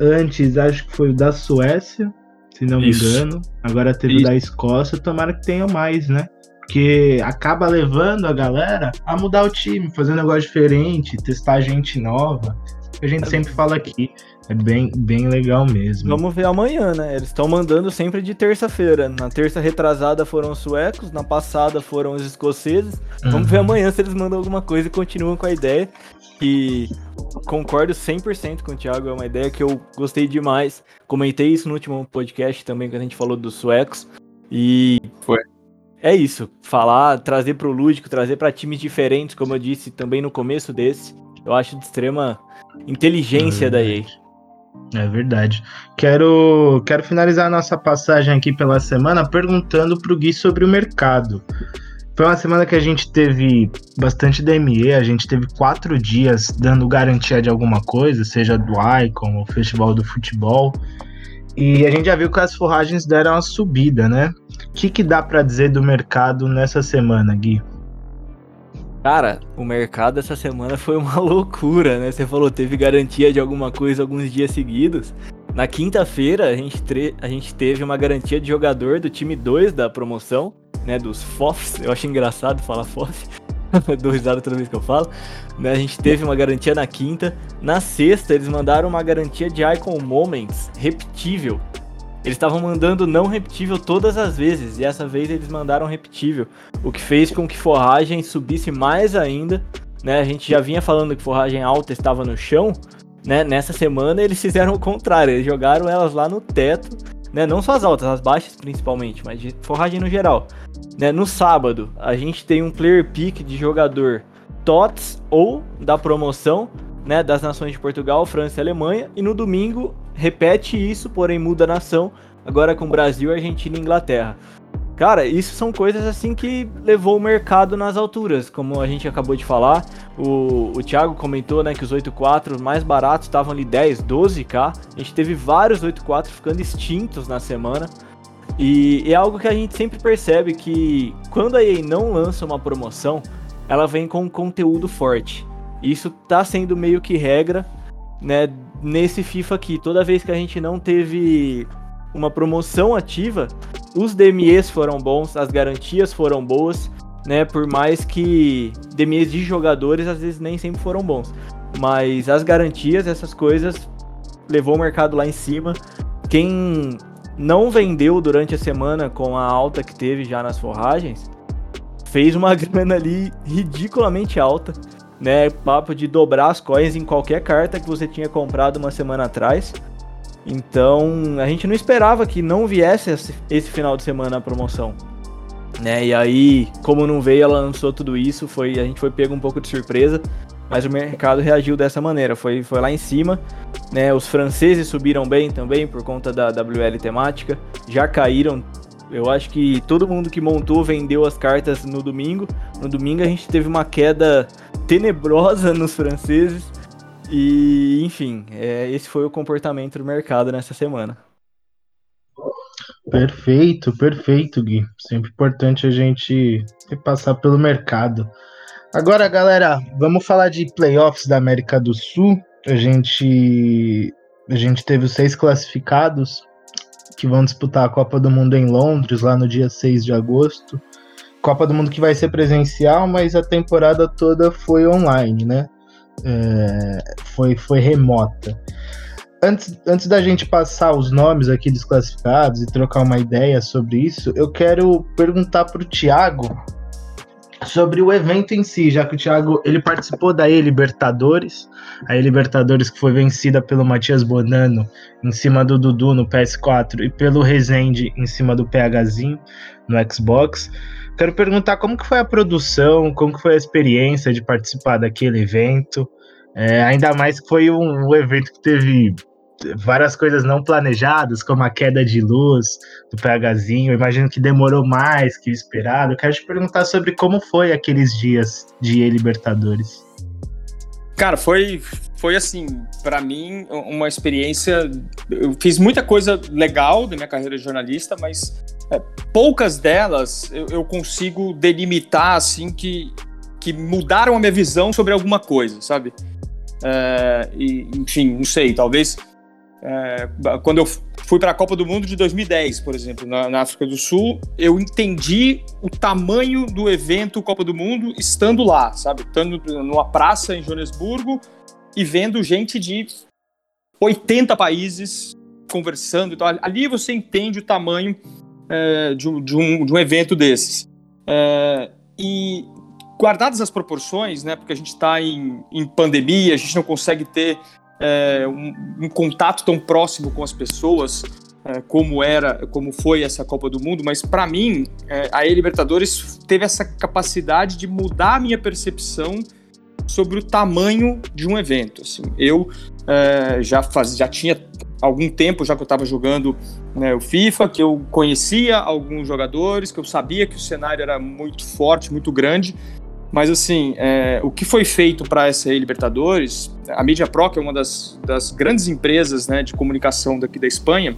S4: antes, acho que foi o da Suécia, se não me
S7: Isso.
S4: engano. Agora teve o
S7: Isso.
S4: da Escócia. Tomara que tenha mais, né? Porque acaba levando a galera a mudar o time, fazer um negócio diferente, testar gente nova. A gente sempre fala aqui. É bem, bem legal mesmo.
S6: Vamos ver amanhã, né? Eles estão mandando sempre de terça-feira. Na terça retrasada foram os suecos, na passada foram os escoceses. Vamos ver
S4: Uhum.
S6: amanhã se eles mandam alguma coisa e continuam com a ideia. E concordo 100% com o Thiago, é uma ideia que eu gostei demais. Comentei isso no último podcast também, quando a gente falou dos suecos. E
S7: Foi.
S6: É isso, falar, trazer pro lúdico, trazer para times diferentes, como eu disse também no começo desse. Eu acho de extrema inteligência da EA.
S4: É verdade. Quero, quero finalizar a nossa passagem aqui pela semana perguntando pro Gui sobre o mercado. Foi uma semana que a gente teve bastante DME, a gente teve quatro dias dando garantia de alguma coisa, seja do Icon ou Festival do Futebol. E a gente já viu que as forragens deram uma subida, né? O que, que dá pra dizer do mercado nessa semana, Gui?
S6: Cara, o mercado essa semana foi uma <laughs> loucura, né? Você falou, teve garantia de alguma coisa alguns dias seguidos. Na quinta-feira, a, gente a gente teve uma garantia de jogador do time 2 da promoção, né? Dos FOFs. Eu acho engraçado falar FOF. <laughs> Dou risada toda vez que eu falo. Né, a gente teve uma garantia na quinta. Na sexta, eles mandaram uma garantia de Icon Moments repetível. Eles estavam mandando não repetível todas as vezes, e essa vez eles mandaram repetível o que fez com que forragem subisse mais ainda. Né? A gente já vinha falando que forragem alta estava no chão. Né? Nessa semana eles fizeram o contrário, eles jogaram elas lá no teto. Né? Não só as altas, as baixas principalmente, mas de forragem no geral. Né? No sábado, a gente tem um player pick de jogador TOTS ou da promoção né, das nações de Portugal, França e Alemanha. E no domingo, repete isso, porém muda a nação, agora com Brasil, Argentina e Inglaterra. Cara, isso são coisas assim que levou o mercado nas alturas, como a gente acabou de falar. O, o Thiago comentou né, que os 8.4 mais baratos estavam ali 10, 12k. A gente teve vários 8.4 ficando extintos na semana. E é algo que a gente sempre percebe que quando a EA não lança uma promoção, ela vem com conteúdo forte. Isso tá sendo meio que regra, né, nesse FIFA aqui. Toda vez que a gente não teve uma promoção ativa, os DMEs foram bons, as garantias foram boas, né? Por mais que DMEs de jogadores às vezes nem sempre foram bons. Mas as garantias, essas coisas, levou o mercado lá em cima. Quem não vendeu durante a semana com a alta que teve já nas forragens, fez uma <laughs> grana ali ridiculamente alta, né? Papo de dobrar as coins em qualquer carta que você tinha comprado uma semana atrás. Então, a gente não esperava que não viesse esse, esse final de semana a promoção. Né? E aí, como não veio, ela lançou tudo isso, foi, a gente foi pego um pouco de surpresa, mas o mercado reagiu dessa maneira, foi, foi lá em cima, né? Os franceses subiram bem também por conta da WL temática, já caíram. Eu acho que todo mundo que montou vendeu as cartas no domingo. No domingo a gente teve uma queda tenebrosa <laughs> nos franceses. E, enfim, é, esse foi o comportamento do mercado nessa semana.
S4: Perfeito, perfeito, Gui. Sempre importante a gente repassar pelo mercado. Agora, galera, vamos falar de playoffs da América do Sul. A gente, a gente teve os seis classificados que vão disputar a Copa do Mundo em Londres, lá no dia 6 de agosto. Copa do Mundo que vai ser presencial, mas a temporada toda foi online, né? É, foi, foi remota. Antes, antes da gente passar os nomes aqui dos classificados e trocar uma ideia sobre isso, eu quero perguntar para o Thiago sobre o evento em si, já que o Thiago ele participou da E-Libertadores, a E-Libertadores que foi vencida pelo Matias Bonano em cima do Dudu no PS4 e pelo Rezende em cima do PHzinho no Xbox. Quero perguntar como que foi a produção, como que foi a experiência de participar daquele evento, é, ainda mais que foi um, um evento que teve várias coisas não planejadas, como a queda de luz do PHzinho. Imagino que demorou mais que o esperado. Quero te perguntar sobre como foi aqueles dias de E Libertadores.
S5: Cara, foi, foi assim, para mim, uma experiência. Eu fiz muita coisa legal da minha carreira de jornalista, mas é, poucas delas eu, eu, consigo delimitar assim que, que mudaram a minha visão sobre alguma coisa, sabe? É, e, enfim, não sei, talvez é, quando eu fui para a Copa do Mundo de 2010, por exemplo, na, na, África do Sul, eu entendi o tamanho do evento Copa do Mundo estando lá, sabe? Estando numa praça em Joanesburgo e vendo gente de 80 países conversando. Então, ali você entende o tamanho é, de, de, um, de, um, evento desses. É, e guardadas as proporções, né? Porque a gente está em, em pandemia, a gente não consegue ter é, um, um, contato tão próximo com as pessoas é, como era, como foi essa Copa do Mundo, mas para mim é, a E Libertadores teve essa capacidade de mudar a minha percepção sobre o tamanho de um evento. Assim, eu é, já faz, já tinha algum tempo já que eu estava jogando né, o FIFA, que eu conhecia alguns jogadores, que eu sabia que o cenário era muito forte, muito grande, mas assim, é, o que foi feito para essa Libertadores, a Media Pro, que é uma das, das grandes empresas né, de comunicação daqui da Espanha,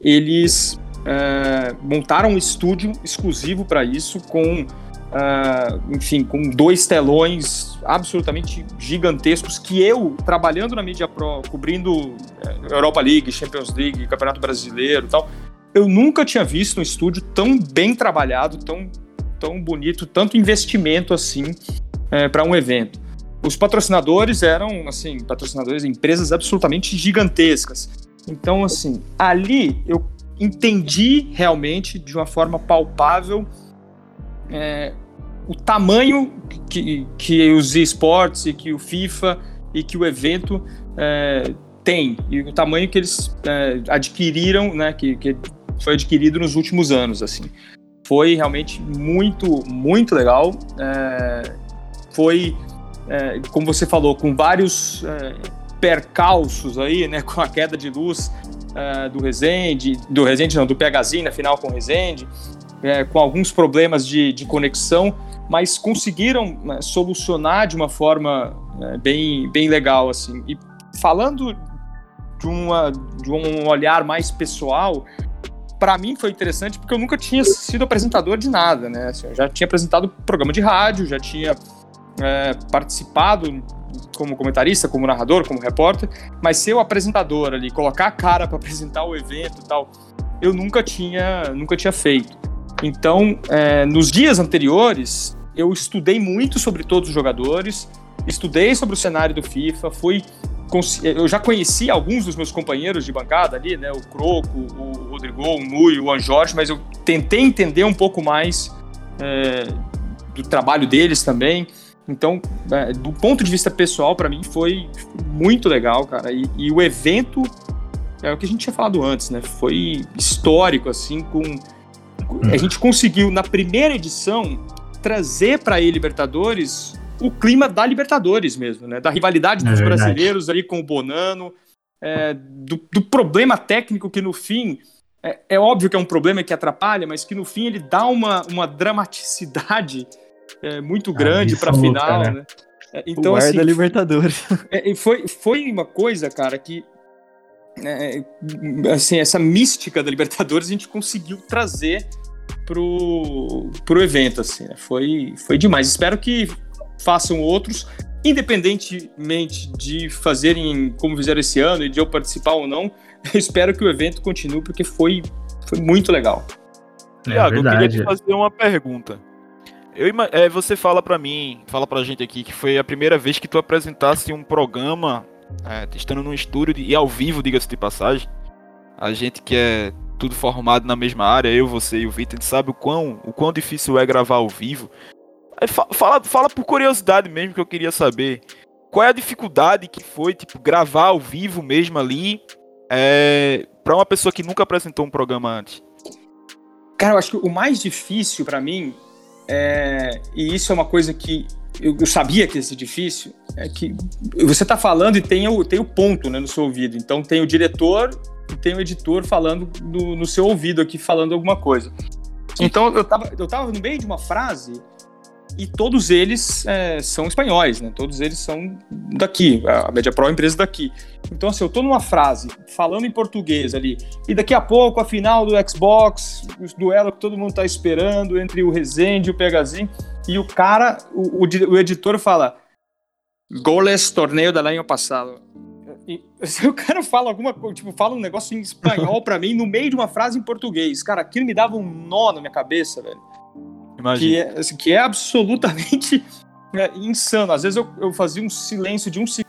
S5: eles é, montaram um estúdio exclusivo para isso, com, é, enfim, com dois telões absolutamente gigantescos que eu, trabalhando na Media Pro, cobrindo é, Europa League, Champions League, Campeonato Brasileiro e tal, eu nunca tinha visto um estúdio tão bem trabalhado, tão tão bonito, tanto investimento assim é, para um evento. Os patrocinadores eram, assim, patrocinadores, empresas absolutamente gigantescas. Então, assim, ali eu entendi realmente de uma forma palpável é, o tamanho que, que os esportes e que o FIFA e que o evento é, tem e o tamanho que eles é, adquiriram, né, que, que foi adquirido nos últimos anos, assim foi realmente muito, muito legal. É, foi, é, como você falou, com vários é, percalços aí, né, <laughs> com a queda de luz é, do Resende, do Resende não, do PHzinho na final com o Resende, com alguns problemas de, de conexão, mas conseguiram né, solucionar de uma forma né, bem, bem legal, assim. E falando de, uma, de um olhar mais pessoal, para mim foi interessante porque eu nunca tinha sido apresentador de nada, né? Assim, eu já tinha apresentado programa de rádio, já tinha é, participado como comentarista, como narrador, como repórter, mas ser o apresentador ali, colocar a cara para apresentar o evento e tal, eu nunca tinha, nunca tinha feito. Então, é, nos dias anteriores, eu estudei muito sobre todos os jogadores, estudei sobre o cenário do FIFA, fui eu já conheci alguns dos meus companheiros de bancada ali, né? O Croco, o Rodrigo, o Nui, o Anjorge, mas eu tentei entender um pouco mais é, do trabalho deles também. Então, é, do ponto de vista pessoal, para mim foi muito legal, cara. E, e, o evento é o que a gente tinha falado antes, né? Foi histórico, assim, com a gente conseguiu na primeira edição trazer para a Libertadores o clima da Libertadores mesmo, né? Da rivalidade é dos é brasileiros ali com o Bonano, é, do, do, problema técnico que no fim é, é, óbvio que é um problema que atrapalha, mas que no fim ele dá uma, uma dramaticidade é, muito grande para a final, né?
S6: É, então, o assim, da Libertadores.
S5: É, foi, foi uma coisa, cara, que assim, essa mística da Libertadores a gente conseguiu trazer pro, pro evento, assim, né? foi, foi demais. Espero que façam outros, independentemente de fazerem como fizeram esse ano e de eu participar ou não, eu <laughs> espero que o evento continue porque foi, foi muito legal.
S7: É, Tiago, eu queria te fazer uma pergunta. Eu, é, você fala para mim, fala pra gente aqui que foi a primeira vez que tu apresentasse um programa é, estando num estúdio e ao vivo, diga-se de passagem. A gente que é tudo formado na mesma área, eu, você e o Vitor, a gente sabe o quão, o quão difícil é gravar ao vivo. Fala, fala por curiosidade mesmo que eu queria saber. Qual é a dificuldade que foi, tipo, gravar ao vivo mesmo ali, é, para uma pessoa que nunca apresentou um programa antes?
S5: Cara, eu acho que o mais difícil para mim, é, e isso é uma coisa que eu, eu, sabia que ia ser difícil, é que você tá falando e tem o, tem o ponto né, no seu ouvido. Então tem o diretor e tem o editor falando no, no seu ouvido aqui, falando alguma coisa. Então eu tava, eu tava no meio de uma frase e todos eles é, são espanhóis, né? Todos eles são daqui, a Media Pro é uma empresa daqui. Então, assim, eu tô numa frase, falando em português ali, e daqui a pouco a final do Xbox, o duelo que todo mundo tá esperando entre o Rezende e o Pegazinho, e o cara, o, o, editor fala, goles torneio do ano passado. E, se <laughs> o cara fala alguma coisa, tipo, fala um negócio em espanhol pra mim, no meio de uma frase em português, cara, aquilo me dava um nó na minha cabeça, velho. Que é, assim, que é absolutamente é, insano. Às vezes eu, eu fazia um silêncio de um segundo,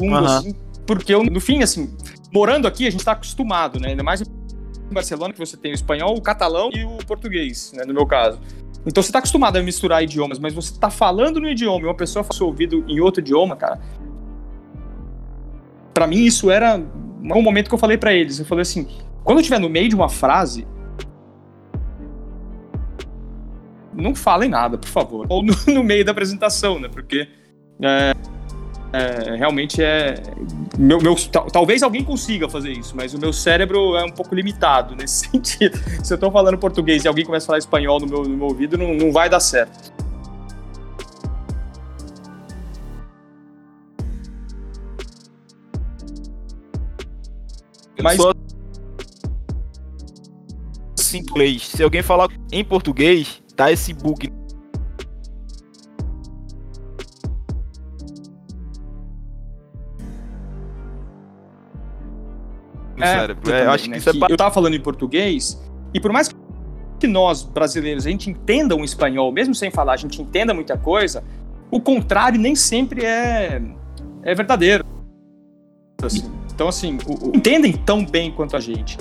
S5: uhum. assim, porque eu, no fim, assim, morando aqui, a gente tá acostumado, né? Ainda mais em Barcelona, que você tem o espanhol, o catalão e o português, né? No meu caso. Então você tá acostumado a misturar idiomas, mas você tá falando no idioma e uma pessoa faz seu ouvido em outro idioma, cara. Para mim isso era um momento que eu falei para eles, eu falei assim, quando eu estiver no meio de uma frase, não falem nada, por favor. Ou no, <laughs> no meio da apresentação, né? Porque é, é, realmente é. Meu, meu, talvez alguém consiga fazer isso, mas o meu cérebro é um pouco limitado <laughs> nesse sentido. Se eu estou falando português e alguém começa a falar espanhol no meu, no meu ouvido, não, não vai dar certo.
S7: Mas inglês. Se alguém falar em português, dá esse bug.
S5: É, cérebro. É, eu acho né? que, que é... Eu tava falando em português, e por mais que nós, brasileiros, a gente entenda um espanhol, mesmo sem falar, a gente entenda muita coisa, o contrário nem sempre é, é verdadeiro. Assim, então, assim, o, o, entendem tão bem quanto a gente.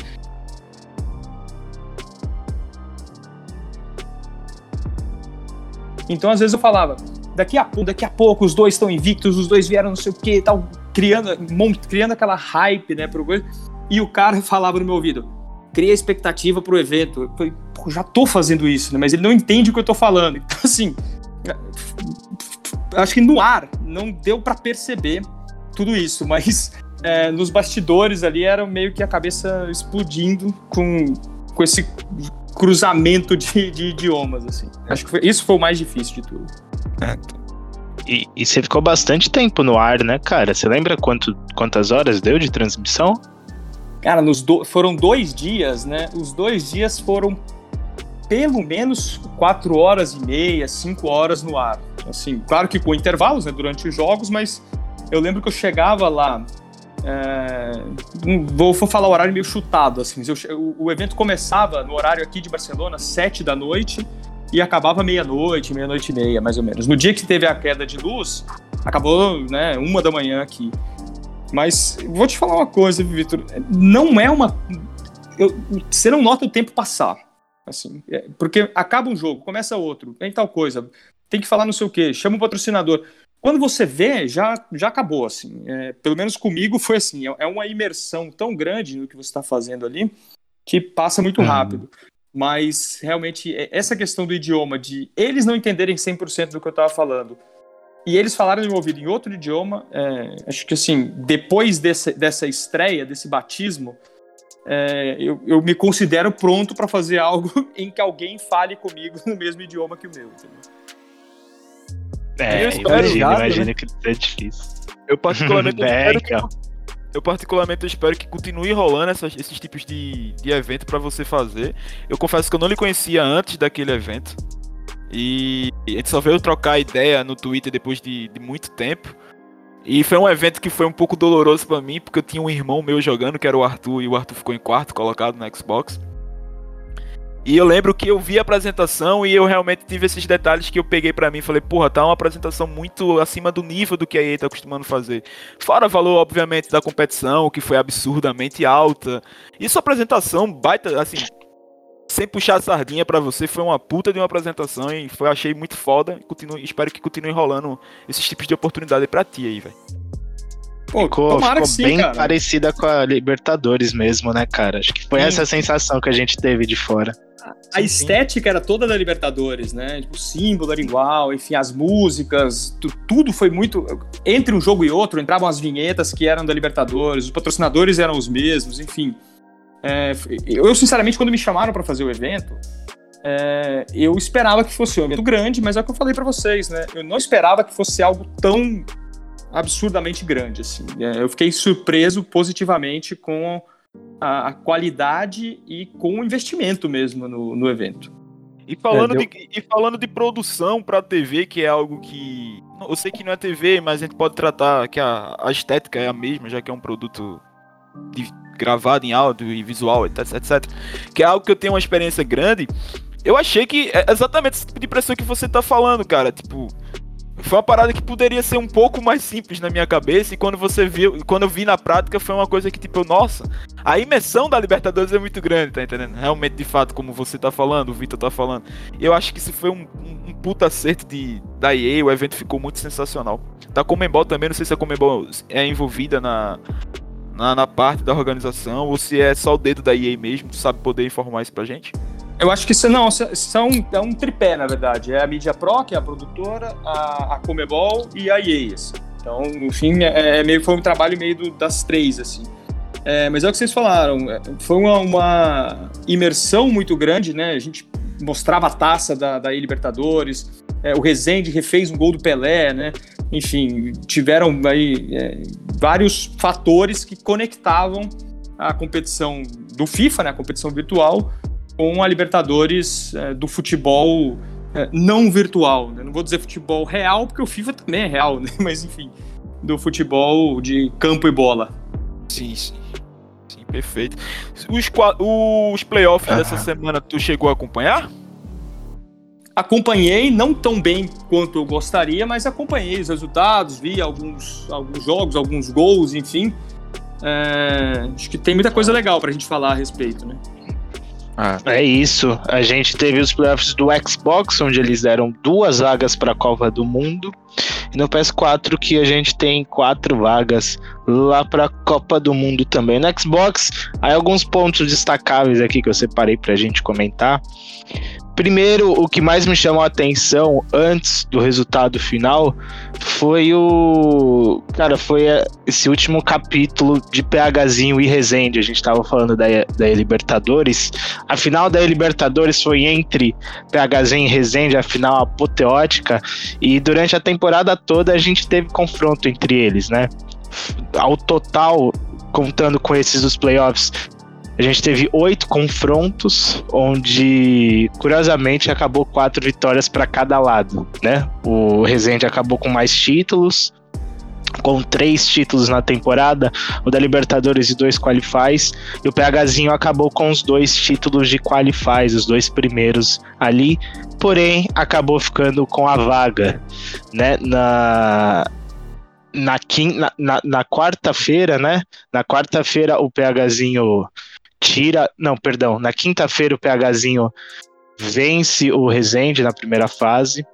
S5: Então, às vezes eu falava, daqui a, daqui a pouco os dois estão invictos, os dois vieram não sei o que, tal, criando, criando aquela hype, né, pro coisa. E o cara <laughs> falava no meu ouvido, cria expectativa pro evento. Eu falei, pô, já tô fazendo isso, né, mas ele não entende o que eu tô falando. <laughs> Então, assim, acho que no ar não deu para perceber tudo isso, <laughs> mas é, nos bastidores ali era meio que a cabeça explodindo com, com esse cruzamento de, de idiomas, assim. Acho que foi, isso foi o mais difícil de tudo.
S4: É. E, e, você ficou bastante tempo no ar, né, cara? Você lembra quanto, quantas horas deu de transmissão?
S5: Cara, nos do, foram dois dias, né? Os dois dias foram pelo menos quatro horas e meia, cinco horas no ar. Assim, claro que com intervalos, né, durante os jogos, mas eu lembro que eu chegava lá é, vou, vou, falar o horário meio chutado, assim. Eu, o, evento começava no horário aqui de Barcelona, sete da noite, e acabava meia-noite, meia-noite e meia, mais ou menos. No dia que teve a queda de luz, acabou, né, uma da manhã aqui. Mas vou te falar uma coisa, Vitor, não é uma. Eu, você não nota o tempo passar. Assim, é, porque acaba um jogo, começa outro, tem tal coisa, tem que falar não sei o quê, chama o patrocinador. Quando você vê, já, já acabou, assim. É, pelo menos comigo foi assim. É, é uma imersão tão grande no que você está fazendo ali que passa muito uhum. rápido. Mas, realmente, é, essa questão do idioma, de eles não entenderem 100% do que eu estava falando, e eles falaram no meu ouvido em outro idioma, é, acho que, assim, depois desse, dessa estreia, desse batismo, é, eu, eu, me considero pronto para fazer algo <laughs> em que alguém fale comigo no mesmo idioma que o meu, entendeu?
S4: É, eu espero, imagina, né? que é difícil.
S7: Eu particularmente <laughs> é, espero então. que, eu particularmente espero que continue rolando essas, esses tipos de, de evento para você fazer. Eu confesso que eu não lhe conhecia antes daquele evento. E a gente só veio trocar ideia no Twitter depois de, de muito tempo. E foi um evento que foi um pouco doloroso para mim, porque eu tinha um irmão meu jogando, que era o Arthur, e o Arthur ficou em quarto colocado no Xbox. E eu lembro que eu vi a apresentação e eu realmente tive esses detalhes que eu peguei para mim. Falei, porra, tá uma apresentação muito acima do nível do que a EA tá acostumando fazer. Fora o valor, obviamente, da competição, que foi absurdamente alta. Isso apresentação, baita, assim, sem puxar a sardinha para você, foi uma puta de uma apresentação e foi, achei muito foda. Continue, espero que continue rolando esses tipos de oportunidade pra ti aí, velho.
S4: ficou, ficou sim, bem cara. parecida com a Libertadores mesmo, né, cara? Acho que foi sim. essa sensação que a gente teve de fora
S5: a sim, estética era toda da Libertadores, né? Tipo, o símbolo era igual, enfim, as músicas, tu, tudo foi muito. Entre um jogo e outro entravam as vinhetas que eram da Libertadores, os patrocinadores eram os mesmos, enfim. É, eu, sinceramente, quando me chamaram para fazer o evento, é, eu esperava que fosse um evento grande, mas é o que eu falei para vocês, né? Eu não esperava que fosse algo tão absurdamente grande, assim. É, eu fiquei surpreso positivamente com a, a, qualidade e com o investimento mesmo no, no evento.
S7: E falando, é, deu... de, e falando de produção para TV, que é algo que. Eu sei que não é TV, mas a gente pode tratar que a, a estética é a mesma, já que é um produto de, gravado em áudio e visual, etc, etc. Que é algo que eu tenho uma experiência grande. Eu achei que é exatamente esse tipo de impressão que você tá falando, cara. Tipo, foi uma parada que poderia ser um pouco mais simples na minha cabeça e quando você viu, quando eu vi na prática foi uma coisa que tipo, nossa, a imersão da Libertadores é muito grande, tá entendendo? Realmente, de fato, como você tá falando, o Vitor tá falando. Eu acho que isso foi um, um, um puta acerto de, da EA, o evento ficou muito sensacional. Da Comembol também, não sei se a Comembol é envolvida na, na, na parte da organização ou se é só o dedo da EA mesmo, tu sabe poder informar isso pra gente?
S5: Eu acho que isso não, são é um tripé, na verdade. É a Media Pro, que é a produtora, a, a Comebol e a EA. Assim. Então, no fim, é, é, meio, foi um trabalho meio do, das três, assim. É, mas é o que vocês falaram, é, foi uma, uma, imersão muito grande, né? A gente mostrava a taça da, da Libertadores, é, o Rezende refez um gol do Pelé, né? Enfim, tiveram aí é, vários fatores que conectavam a competição do FIFA, né? A competição virtual com a Libertadores é, do futebol é, não virtual. Né? Não vou dizer futebol real, porque o FIFA também é real, né? <laughs> mas enfim, do futebol de campo e bola.
S7: Sim, sim. Sim, perfeito. Os, os playoffs ah. dessa semana, tu chegou a acompanhar?
S5: Acompanhei, não tão bem quanto eu gostaria, mas acompanhei os resultados, vi alguns, alguns jogos, alguns gols, enfim. É, acho que tem muita coisa legal pra gente falar a respeito, né?
S4: Ah. É isso. A gente teve os playoffs do Xbox, onde eles deram duas vagas para a Copa do Mundo. E no PS4 que a gente tem quatro vagas lá para a Copa do Mundo também. No Xbox, há alguns pontos destacáveis aqui que eu separei para a gente comentar. Primeiro, o que mais me chamou a atenção antes do resultado final foi o. Cara, foi esse último capítulo de PHzinho e Resende. A gente tava falando da, da Libertadores. A final da Libertadores foi entre PHzinho e Resende, a final apoteótica. E durante a temporada toda a gente teve confronto entre eles, né? Ao total, contando com esses dos playoffs, a gente teve oito confrontos, onde, curiosamente, acabou quatro vitórias para cada lado, né? O Rezende acabou com mais títulos, com três títulos na temporada, o da Libertadores e dois qualifies, e o PHzinho acabou com os dois títulos de qualifies, os dois primeiros ali, porém acabou ficando com a vaga, né, na na, na, na, quarta-feira, né? Na quarta-feira o PHzinho tira. Não, perdão. Na quinta-feira o PHzinho vence o Resende na primeira fase.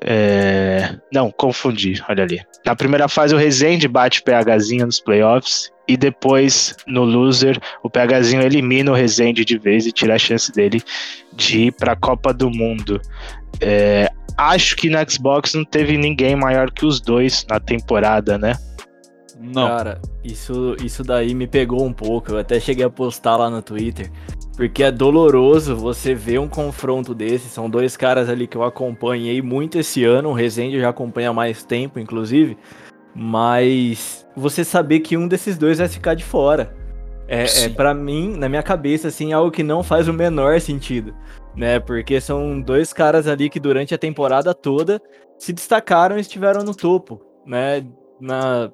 S4: É... Não, confundi, olha ali. Na primeira fase o Resende bate o PHzinho nos playoffs. E depois, no loser, o PHzinho elimina o Resende de vez e tira a chance dele de ir para a Copa do Mundo. É... Acho que no Xbox não teve ninguém maior que os dois na temporada, né?
S6: Não. Cara, isso, isso daí me pegou um pouco. Eu até cheguei a postar lá no Twitter. Porque é doloroso você ver um confronto desse. São dois caras ali que eu acompanhei muito esse ano. O Rezende já acompanha há mais tempo, inclusive. Mas você saber que um desses dois vai ficar de fora. É, é para mim, na minha cabeça, assim, algo que não faz o menor sentido. Né? Porque são dois caras ali que durante a temporada toda se destacaram e estiveram no topo. Né? Na,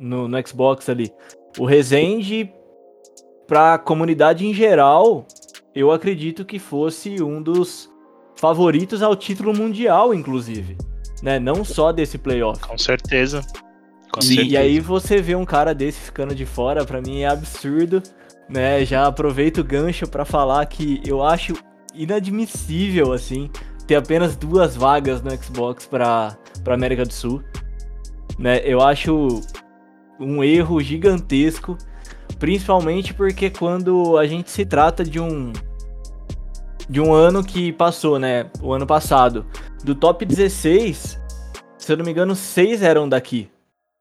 S6: no, no Xbox ali. O Resende, pra comunidade em geral, eu acredito que fosse um dos favoritos ao título mundial, inclusive. Né? Não só desse playoff.
S4: Com certeza.
S6: Com e, certeza. e aí você vê um cara desse ficando de fora, para mim é absurdo. Né? Já aproveito o gancho para falar que eu acho inadmissível, assim, ter apenas duas vagas no Xbox para América do Sul. Né? Eu acho um erro gigantesco, principalmente porque quando a gente se trata de um de um ano que passou, né, o ano passado, do top 16, se eu não me engano, seis eram daqui.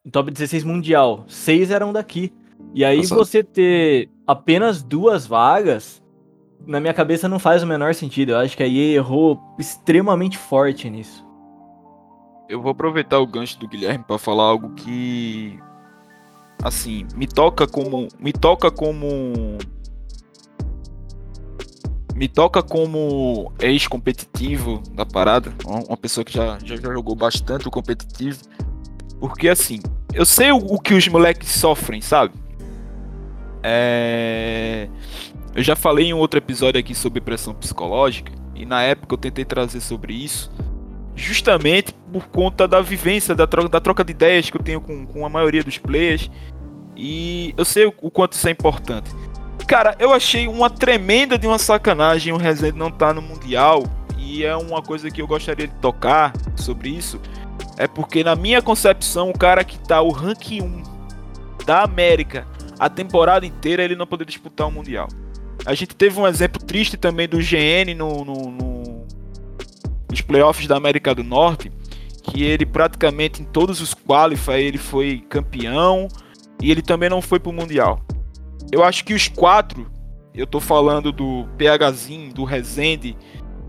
S6: O top 16 mundial, seis eram daqui. E aí Nossa. você ter apenas duas vagas, na minha cabeça não faz o menor sentido. Eu acho que a EA errou extremamente forte nisso.
S7: Eu vou aproveitar o gancho do Guilherme para falar algo que assim, me toca como me toca como me toca como ex-competitivo da parada, uma pessoa que já, já jogou bastante o competitivo, porque assim, eu sei o, o que os moleques sofrem, sabe? É... Eu já falei em um outro episódio aqui sobre pressão psicológica, e na época eu tentei trazer sobre isso, justamente por conta da vivência, da troca, da troca de ideias que eu tenho com, com a maioria dos players, e eu sei o, quanto isso é importante. Cara, eu achei uma tremenda de uma sacanagem o Rezende não tá no Mundial, e é uma coisa que eu gostaria de tocar sobre isso, é porque na minha concepção, o cara que tá o ranking 1 da América a temporada inteira, ele não poderia disputar o Mundial. A gente teve um exemplo triste também do GN no, no, no, nos playoffs da América do Norte, que ele praticamente em todos os qualifiers ele foi campeão e ele também não foi pro Mundial. Eu acho que os quatro, eu tô falando do PHzinho, do Rezende,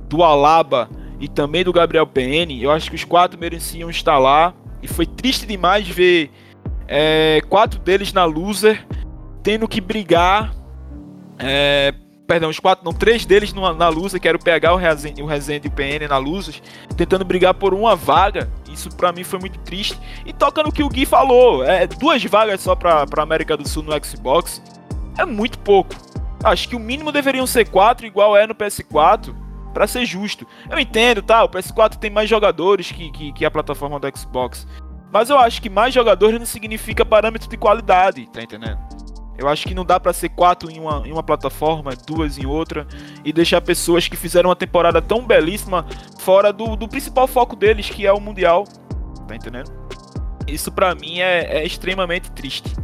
S7: do Alaba e também do Gabriel PN, eu acho que os quatro mereciam estar lá. E foi triste demais ver é, quatro deles na loser, tendo que brigar. É, perdão, os quatro, não, três deles na, na loser, que era o PH, o Rezende, o Rezende e o PN na loser, tentando brigar por uma vaga. Isso para mim foi muito triste. E toca no que o Gui falou: é, duas vagas só pra, pra América do Sul no Xbox é muito pouco. Acho que o mínimo deveriam ser quatro, igual é no PS4 para ser justo. Eu entendo, tá? O PS4 tem mais jogadores que, que, que, a plataforma do Xbox. Mas eu acho que mais jogadores não significa parâmetro de qualidade, tá entendendo? Eu acho que não dá para ser quatro em uma, em uma plataforma, duas em outra, e deixar pessoas que fizeram uma temporada tão belíssima fora do, do principal foco deles, que é o Mundial. Tá entendendo? Isso para mim é, é, extremamente triste.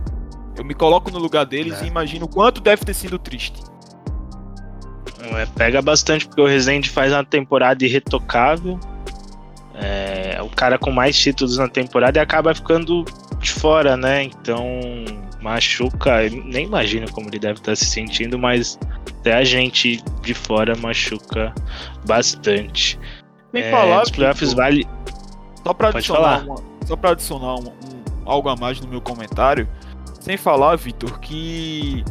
S7: Eu me coloco no lugar deles é. e imagino o quanto deve ter sido triste.
S4: É, pega bastante porque o Rezende faz uma temporada irretocável. É, o cara com mais títulos na temporada e acaba ficando de fora, né? Então machuca. Nem imagino como ele deve estar se sentindo, mas até a gente de fora machuca bastante.
S7: Nem é, falar.
S4: Os playoffs tipo, vale.
S7: Só pra Pode adicionar, uma, só pra adicionar um, um, algo a mais no meu comentário. Sem falar, Vitor, que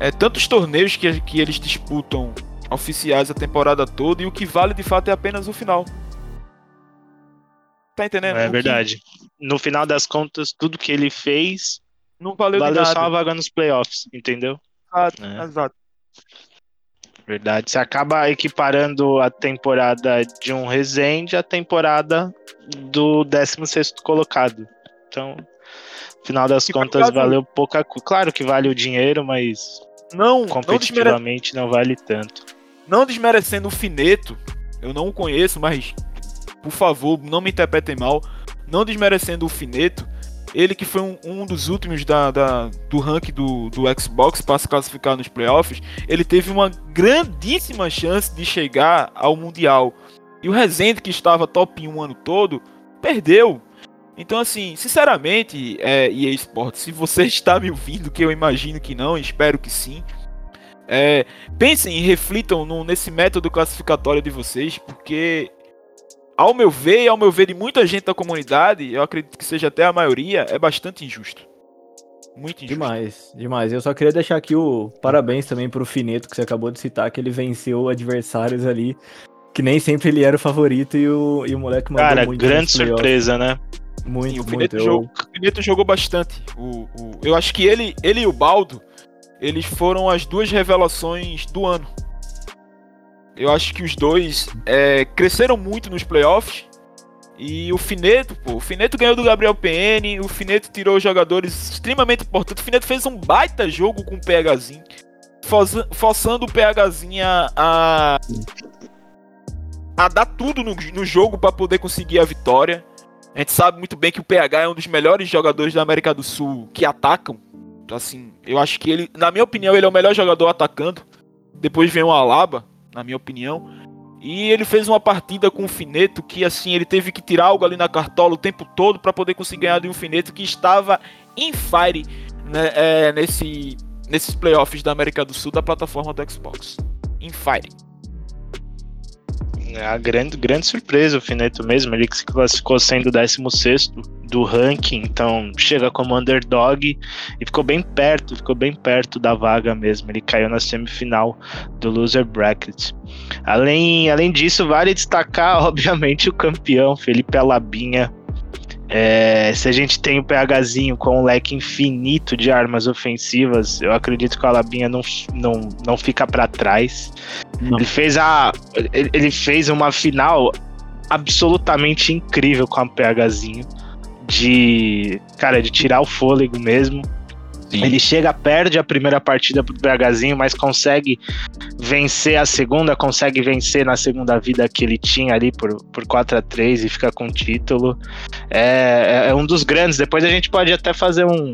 S7: é, tantos torneios que, que eles disputam oficiais a temporada toda e o que vale de fato é apenas o final. Tá entendendo?
S4: É verdade. No final das contas, tudo que ele fez
S7: não valeu,
S4: valeu
S7: só
S4: a vaga nos playoffs, entendeu?
S7: Exato, é. exato.
S4: Verdade. Você acaba equiparando a temporada de um Resende à temporada do 16 colocado. Então, final das e contas, caso... valeu pouca coisa. Claro que vale o dinheiro, mas
S7: não,
S4: competitivamente não, desmere... não vale tanto.
S7: Não desmerecendo o Fineto, eu não o conheço, mas por favor, não me interpretem mal. Não desmerecendo o Fineto, ele que foi um, um dos últimos da, da, do ranking do, do Xbox para se classificar nos playoffs, ele teve uma grandíssima chance de chegar ao Mundial. E o Rezende, que estava top 1 o ano todo, perdeu. Então, assim, sinceramente, é, EA Sports, se você <laughs> está me ouvindo, que eu imagino que não, espero que sim, é, pensem e reflitam no, nesse método classificatório de vocês, porque, ao meu ver, e ao meu ver de muita gente da comunidade, eu acredito que seja até a maioria, é bastante injusto.
S6: Muito injusto. Demais, demais. Eu só queria deixar aqui o parabéns também pro Fineto, que você acabou de citar, que ele venceu adversários ali, que nem sempre ele era o favorito e o, e o moleque mandou
S4: Cara, muito. Cara, grande surpresa, né?
S6: Muito, Sim,
S7: o
S6: muito.
S7: Jogou, o Fineto jogou bastante. O, o, eu acho que ele, ele e o Baldo, eles foram as duas revelações do ano. Eu acho que os dois é, cresceram muito nos playoffs. E o Fineto, pô, o Fineto ganhou do Gabriel PN, o Fineto tirou jogadores extremamente importantes. O Fineto fez um baita jogo com o PHzinho, forçando o PHzinho a, a, a dar tudo no, no jogo para poder conseguir a vitória. A gente sabe muito bem que o PH é um dos melhores jogadores da América do Sul que atacam. Assim, eu acho que ele, na minha opinião, ele é o melhor jogador atacando. Depois vem o Alaba, na minha opinião. E ele fez uma partida com o Fineto que, assim, ele teve que tirar algo ali na cartola o tempo todo para poder conseguir ganhar de um Fineto que estava em fire né, é, nesse, nesses playoffs da América do Sul da plataforma do Xbox. Em Fire.
S4: É a grande, grande surpresa o Fineto mesmo, ele que se classificou sendo o 16 do ranking, então chega como underdog e ficou bem perto, ficou bem perto da vaga mesmo. Ele caiu na semifinal do loser bracket. Além, além disso, vale destacar, <laughs> obviamente, o campeão Felipe Alabinha. É, se a gente tem o PHzinho com um leque infinito de armas ofensivas, eu acredito que o Alabinha não, não, não fica para trás. Ele fez a ele, ele fez uma final absolutamente incrível com a PHzinho de, cara, de tirar o fôlego mesmo.
S7: Sim.
S4: Ele chega, perde a primeira partida pro BHzinho, mas consegue vencer a segunda, consegue vencer na segunda vida que ele tinha ali por, por 4 a 3 e fica com o título. É, é- é um dos grandes. Depois a gente pode até fazer um.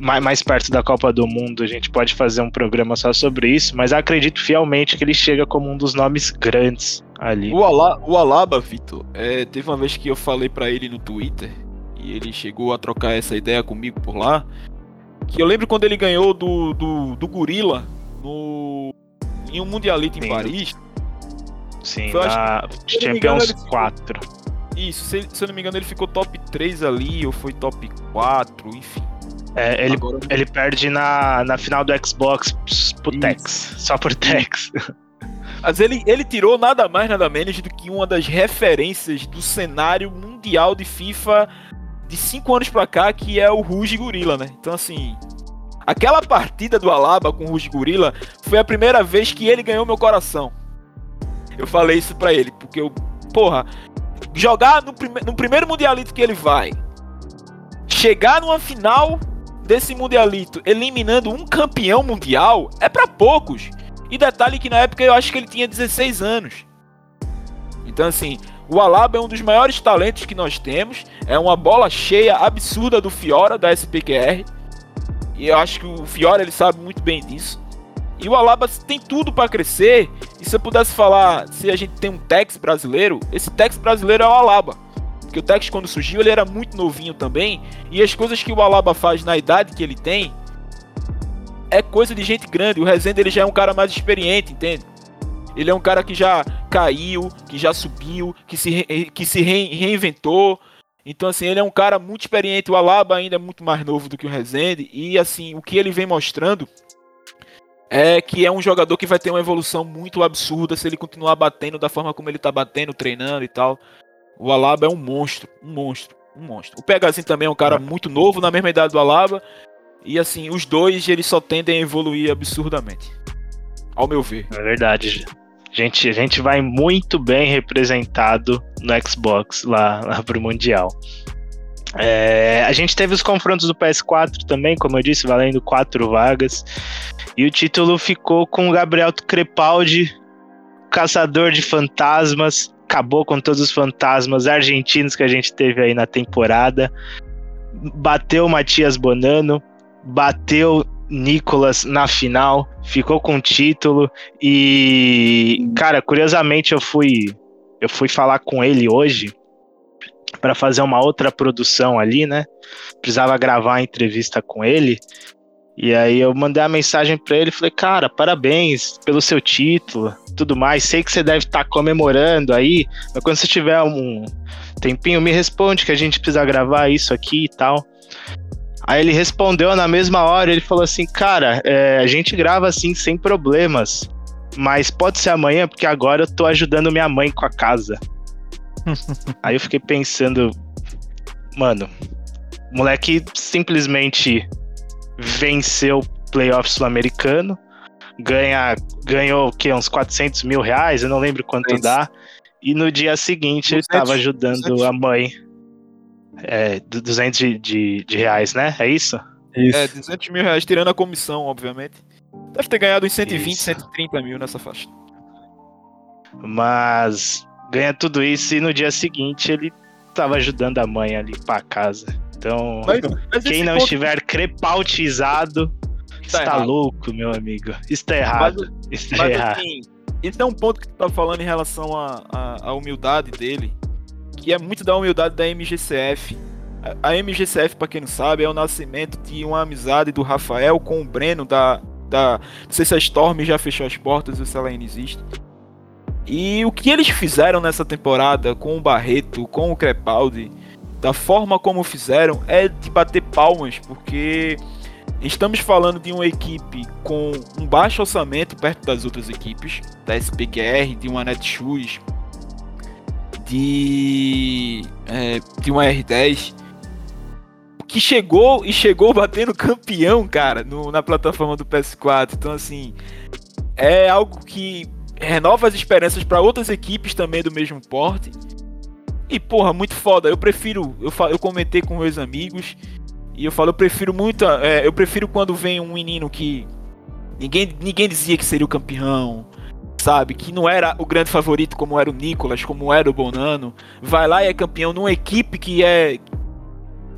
S4: Mais, mais perto da Copa do Mundo, a gente pode fazer um programa só sobre isso, mas acredito fielmente que ele chega como um dos nomes grandes ali.
S7: O, Ala, o Alaba, Vitor, é, teve uma vez que eu falei pra ele no Twitter, e ele chegou a trocar essa ideia comigo por lá, que eu lembro quando ele ganhou do, do, do Gorila no, em um Mundialito em
S4: Sim.
S7: Paris.
S4: Sim,
S7: acho
S4: na
S7: não me engano,
S4: Champions
S7: ele ficou-
S4: 4.
S7: Isso, se, se eu não me engano, ele ficou top 3 ali, ou foi top 4, enfim.
S4: É, ele,
S7: Agora-
S4: ele perde na, na final do Xbox pro Tex, só por Tex.
S7: Mas ele, ele tirou nada mais, nada menos do que uma das referências do cenário mundial de FIFA de 5 anos pra cá, que é o Ruge Gorilla, né? Então, assim, aquela partida do Alaba com o Ruge Gorilla foi a primeira vez que ele ganhou meu coração. Eu falei isso pra ele, porque eu, porra, jogar no, prime no primeiro Mundialito que ele vai, chegar numa final desse Mundialito eliminando um campeão mundial, é pra poucos. E detalhe que na época eu acho que ele tinha 16 anos. Então, assim, o Alaba é um dos maiores talentos que nós temos. É uma bola cheia absurda do Fiora, da SPQR. E eu acho que o Fiora ele sabe muito bem disso. E o Alaba tem tudo para crescer. E se eu pudesse falar, se a gente tem um Tex brasileiro, esse Tex brasileiro é o Alaba. Porque o Tex, quando surgiu, ele era muito novinho também. E as coisas que o Alaba faz na idade que ele tem é coisa de gente grande. O Rezende ele já é um cara mais experiente, entende? Ele é um cara que já caiu, que já subiu, que se, re- que se re- reinventou. Então, assim, ele é um cara muito experiente. O Alaba ainda é muito mais novo do que o Rezende. E, assim, o que ele vem mostrando é que é um jogador que vai ter uma evolução muito absurda se ele continuar batendo da forma como ele tá batendo, treinando e tal. O Alaba é um monstro, um monstro, um monstro. O Pegazinho também é um cara muito novo, na mesma idade do Alaba. E assim, os dois eles só tendem a evoluir absurdamente. Ao meu ver.
S4: É verdade. Gente, a gente vai muito bem representado no Xbox lá, lá pro Mundial. É, a gente teve os confrontos do PS4 também, como eu disse, valendo quatro vagas. E o título ficou com o Gabriel Crepaldi, caçador de fantasmas. Acabou com todos os fantasmas argentinos que a gente teve aí na temporada. Bateu Matias Bonano, bateu Nicolas na final, ficou com o título e, cara, curiosamente eu fui eu fui falar com ele hoje para fazer uma outra produção ali, né? Precisava gravar a entrevista com ele. E aí eu mandei a mensagem para ele, falei: "Cara, parabéns pelo seu título, tudo mais. Sei que você deve estar comemorando aí, mas quando você tiver um tempinho, me responde que a gente precisa gravar isso aqui e tal." Aí ele respondeu na mesma hora, ele falou assim, cara, é, a gente grava assim sem problemas, mas pode ser amanhã, porque agora eu tô ajudando minha mãe com a casa. <laughs> Aí eu fiquei pensando, mano, o moleque simplesmente venceu o playoff sul-americano, ganha, ganhou o quê, uns 400 mil reais, eu não lembro quanto
S7: 200.
S4: dá, e no dia seguinte ele
S7: 200,
S4: tava ajudando
S7: 200.
S4: a mãe. É, du- 200 de, de, de reais, né? É isso?
S6: Isso.
S7: É, 200 mil reais, tirando a comissão, obviamente. Deve ter ganhado uns 120,
S4: Isso.
S7: 130 mil nessa faixa.
S4: Mas ganha tudo isso e no dia seguinte ele tava ajudando a mãe a limpar a casa. Então,
S7: Mas, mas
S4: quem não
S7: ponto
S4: estiver crepautizado está
S7: errado.
S4: louco, meu amigo. Está errado. Está
S7: Mas
S4: errado.
S7: assim, esse é um ponto que tu tá falando em relação à humildade dele, que é muito da humildade da MGCF. A MGCF, pra quem não sabe, é o nascimento de uma amizade do Rafael com o Breno da. da não sei se a Storm já fechou as portas ou se ela ainda existe. E o que eles fizeram nessa temporada com o Barreto, com o Crepaldi, da forma como fizeram, é de bater palmas, porque estamos falando de uma equipe com um baixo orçamento perto das outras equipes, da SPQR, de uma Netshoes, de, é, de uma R10, que chegou e chegou batendo campeão, cara, no- na plataforma do PS4. Então, assim, é algo que renova as esperanças para outras equipes também do mesmo porte. E, porra, muito foda. Eu prefiro. Eu, eu comentei com meus amigos. E eu falo, eu prefiro muito. é, eu prefiro quando vem um menino que. Ninguém, ninguém dizia que seria o campeão. Sabe? Que não era o grande favorito como era o Nicolas, como era o Bonano. Vai lá e é campeão numa equipe que é.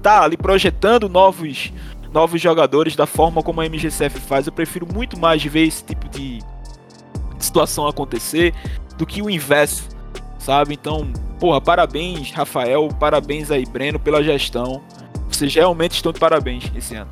S7: Tá ali projetando novos, novos jogadores da forma como a MGCF faz. Eu prefiro muito mais ver esse tipo de situação acontecer do que o inverso, sabe? Então, porra, parabéns, Rafael, parabéns aí, Breno, pela gestão. Vocês realmente estão de parabéns esse ano.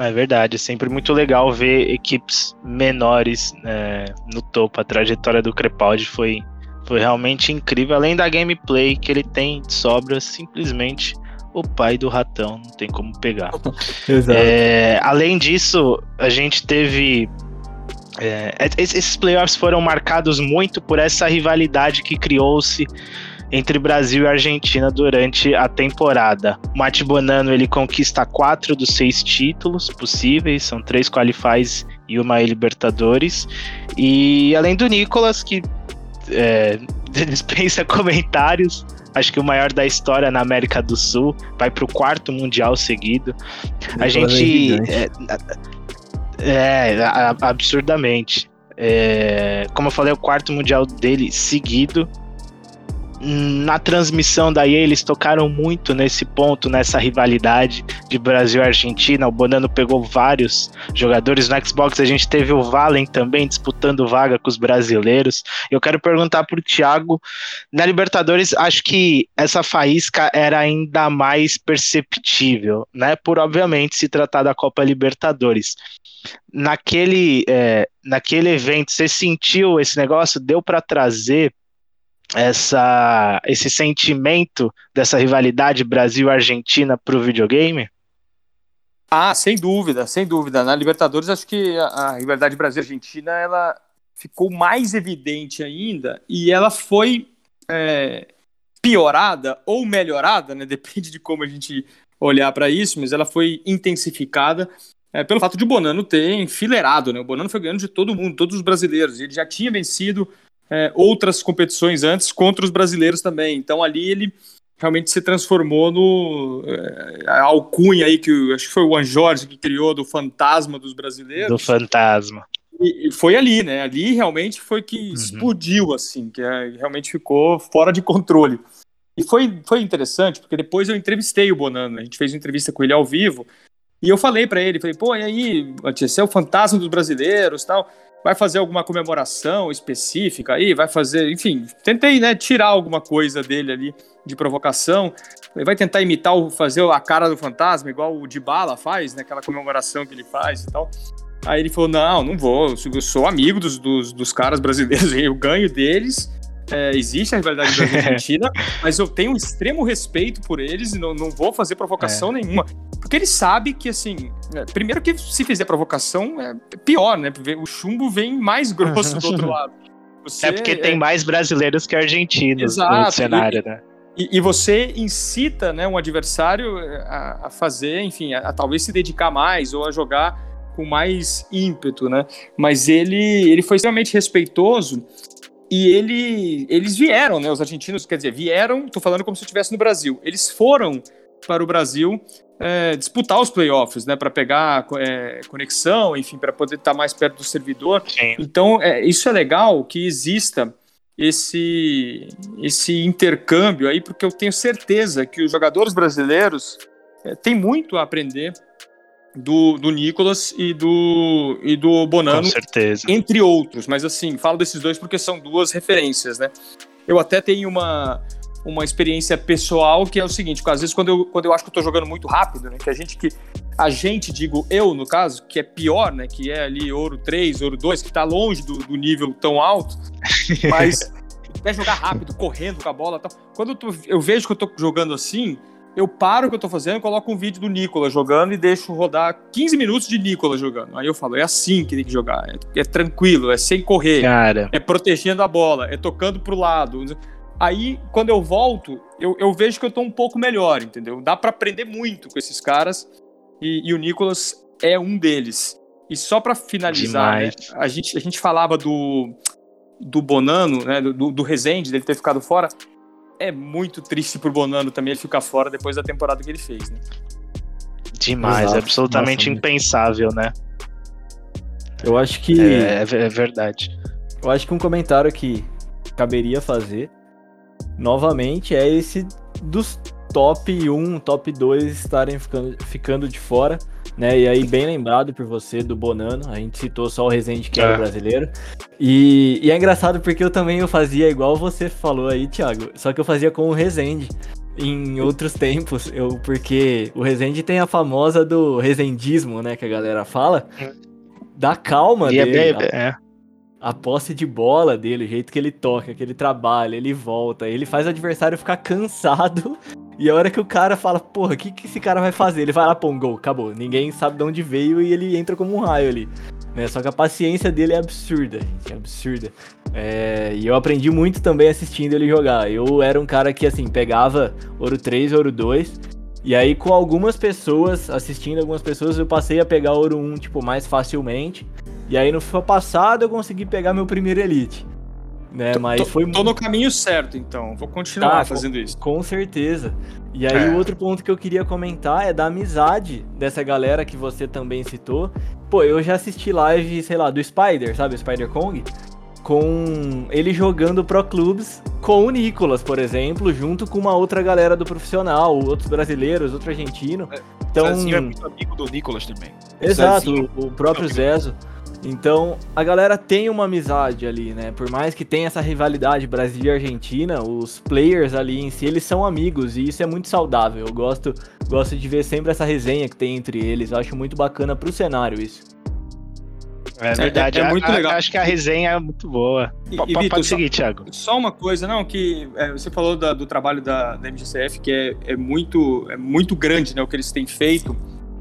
S4: É verdade, é sempre muito legal ver equipes menores né, no topo. A trajetória do Crepaldi foi, foi realmente incrível. Além da gameplay que ele tem de sobra, simplesmente o pai do ratão, não tem como pegar. <laughs>
S6: Exato.
S4: É, além disso, a gente teve. é, es- esses playoffs foram marcados muito por essa rivalidade que criou-se entre Brasil e Argentina durante a temporada. O Mate Bonano ele conquista quatro dos seis títulos possíveis, são três qualifies e uma Libertadores. E além do Nicolas, que é, <laughs> dispensa comentários, acho que o maior da história na América do Sul, vai para o quarto mundial seguido. A
S6: Nicolas é
S4: gente.
S6: gigante.
S4: É, é, a- absurdamente. É, como eu falei, é o quarto mundial dele seguido. Na transmissão da EA, eles tocaram muito nesse ponto, nessa rivalidade de Brasil e Argentina. O Bonano pegou vários jogadores. No Xbox a gente teve o Valen também disputando vaga com os brasileiros. Eu quero perguntar pro Thiago na Libertadores, acho que essa faísca era ainda mais perceptível, né? Por obviamente se tratar da Copa Libertadores. Naquele, é, naquele evento, você sentiu esse negócio? Deu para trazer essa, esse sentimento dessa rivalidade Brasil-Argentina para o videogame?
S5: Ah, sem dúvida, sem dúvida. Na Libertadores, acho que a, a rivalidade Brasil-Argentina ela ficou mais evidente ainda e ela foi é, piorada ou melhorada, né? <laughs> Depende de como a gente olhar para isso, mas ela foi intensificada é, pelo fato de o Bonano ter enfileirado, né? O Bonano foi ganhando de todo mundo, todos os brasileiros. Ele já tinha vencido é, outras competições antes contra os brasileiros também. Então ali ele realmente se transformou no é, a alcunha aí que acho que foi o Juan Jorge que criou do fantasma dos brasileiros.
S4: Do fantasma.
S5: E e foi ali, né? Ali realmente foi que explodiu, assim, que é, realmente ficou fora de controle. E foi, foi interessante, porque depois eu entrevistei o Bonano, a gente fez uma entrevista com ele ao vivo, e eu falei pra ele, falei, pô, e aí, Matias, você é o fantasma dos brasileiros tal, vai fazer alguma comemoração específica aí, vai fazer, enfim, tentei, né, tirar alguma coisa dele ali de provocação, Falei, vai tentar imitar, o, fazer a cara do fantasma, igual o Dybala faz, né, aquela comemoração que ele faz e tal. Aí ele falou: Não, não vou. Eu sou amigo dos, dos, dos caras brasileiros, <laughs> eu ganho deles. É, existe a rivalidade Brasil-Argentina, <laughs> mas eu tenho um extremo respeito por eles e não, não vou fazer provocação nenhuma. Porque ele sabe que, assim, é, primeiro que se fizer provocação é pior, né? O chumbo vem mais grosso do outro <laughs> lado. Você,
S4: É porque tem mais brasileiros que argentinos no
S5: Exato,
S4: cenário, né?
S5: e, e você incita né, um adversário a, a fazer, enfim, a, a talvez se dedicar mais ou a jogar com mais ímpeto, né? Mas ele, ele foi extremamente respeitoso e ele, eles vieram, né? Os argentinos, quer dizer, vieram, tô falando como se eu estivesse no Brasil. Eles foram para o Brasil é, disputar os playoffs, né? Para pegar é, conexão, enfim, para poder estar mais perto do servidor.
S4: Sim.
S5: Então, é, isso é legal que exista esse, esse intercâmbio aí, porque eu tenho certeza que os jogadores brasileiros é, têm muito a aprender do, do Nicolas e do, e do
S4: Com
S5: Bonano,
S4: certeza.
S5: entre outros. Mas assim, falo desses dois porque são duas referências, né? Eu até tenho uma, uma experiência pessoal que é o seguinte, às vezes quando eu, quando eu acho que eu tô jogando muito rápido, né, que a gente que a gente, digo eu no caso, que é pior, né, que é ali ouro 3, ouro 2, que tá longe do, do nível tão alto, <laughs> mas quer jogar rápido, correndo com a bola, tal. Quando eu, tô- eu vejo que eu tô jogando assim, eu paro o que eu tô fazendo, coloco um vídeo do Nicolas jogando e deixo rodar 15 minutos de Nicolas jogando. Aí eu falo, é assim que tem que jogar, é, é tranquilo, é sem correr
S4: Cara,
S5: é protegendo a bola, é tocando pro lado. Aí, quando eu volto, eu, eu vejo que eu tô um pouco melhor, entendeu? Dá pra aprender muito com esses caras e, e o Nicolas é um deles. E só pra finalizar, né, a, gente, a gente falava do, do Bonano, né, do, do Rezende, dele ter ficado fora. É muito triste pro Bonano também ele ficar fora depois da temporada que ele fez, né?
S4: demais,
S6: Exato.
S4: absolutamente
S6: Nossa,
S4: impensável, né?
S6: Eu acho que.
S4: É, é verdade.
S6: Eu acho que um comentário que caberia fazer novamente é esse dos top 1, top 2 estarem ficando, ficando de fora, né? E aí, bem lembrado por você do Bonano, a gente citou só o Rezende que era
S4: É.
S6: brasileiro. E, e é engraçado porque eu também eu fazia igual você falou aí, Thiago, só que eu fazia com o Rezende. Em outros tempos, eu porque o Rezende tem a famosa do rezendismo, né, que a galera fala, da calma
S4: E é
S6: dele,
S4: bem- é.
S6: A posse de bola dele, o jeito que ele toca, que ele trabalha, ele volta, ele faz o adversário ficar cansado. E a hora que o cara fala, porra, o que, que esse cara vai fazer? Ele vai lá, pô, um gol, acabou. Ninguém sabe de onde veio e ele entra como um raio ali. Né? Só que a paciência dele é absurda, gente, é absurda. É, e eu aprendi muito também assistindo ele jogar. Eu era um cara que, assim, pegava ouro 3, ouro 2. E aí, com algumas pessoas, assistindo algumas pessoas, eu passei a pegar ouro 1, tipo, mais facilmente. E aí no FIFA passado eu consegui pegar meu primeiro Elite. Né, mas
S5: tô,
S6: foi
S5: tô no caminho certo, então. Vou continuar
S6: Tá,
S5: fazendo isso.
S6: com certeza. E aí
S4: É.
S6: o outro ponto que eu queria comentar é da amizade dessa galera que você também citou. Pô, eu já assisti live, sei lá, do Spider, sabe, o Spider Kong? Com ele jogando Pro Clubs com o Nicolas, por exemplo, junto com uma outra galera do profissional, outros brasileiros, outro argentino. Então,
S7: Zezinho é muito amigo do Nicolas também.
S6: Exato,
S7: Zezinho.
S6: o, próprio Zezo. Então, a galera tem uma amizade ali, né? Por mais que tenha essa rivalidade Brasil e Argentina, os players ali em si, eles são amigos e isso é muito saudável. Eu gosto, gosto de ver sempre essa resenha que tem entre eles. Eu acho muito bacana pro cenário isso.
S4: É verdade.
S5: é
S4: A-
S5: muito
S4: a-
S5: legal.
S4: Acho que a resenha é muito boa.
S5: E- e, Vitor,
S4: pode
S5: só-
S4: seguir, Thiago.
S5: Só uma coisa, não, que é, você falou da- do trabalho da, da MGCF, que é, é muito, é muito grande, né, o que eles têm feito,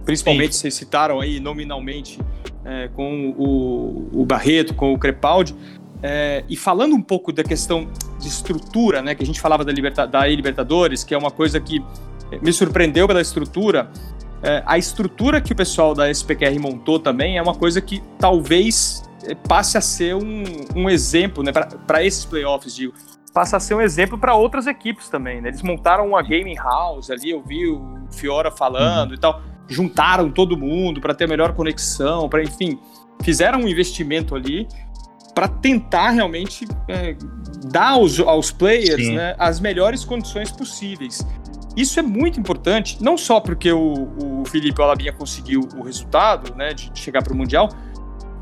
S5: principalmente vocês citaram aí nominalmente é, com o, o Barreto, com o Crepaldi, é, e falando um pouco da questão de estrutura, né, que a gente falava da, Liberta, da Libertadores, que é uma coisa que me surpreendeu pela estrutura, é, a estrutura que o pessoal da SPQR montou também é uma coisa que talvez é, passe a ser um, um exemplo né, para esses playoffs, digo. Passa a ser um exemplo para outras equipes também. Né? Eles montaram uma gaming house ali, eu vi o Fiora falando e tal. Juntaram todo mundo para ter melhor conexão, para enfim, fizeram um investimento ali para tentar realmente é, dar aos, aos players né, as melhores condições possíveis. Isso é muito importante, não só porque o, o Felipe Alabinha conseguiu o resultado né, de de chegar para o Mundial,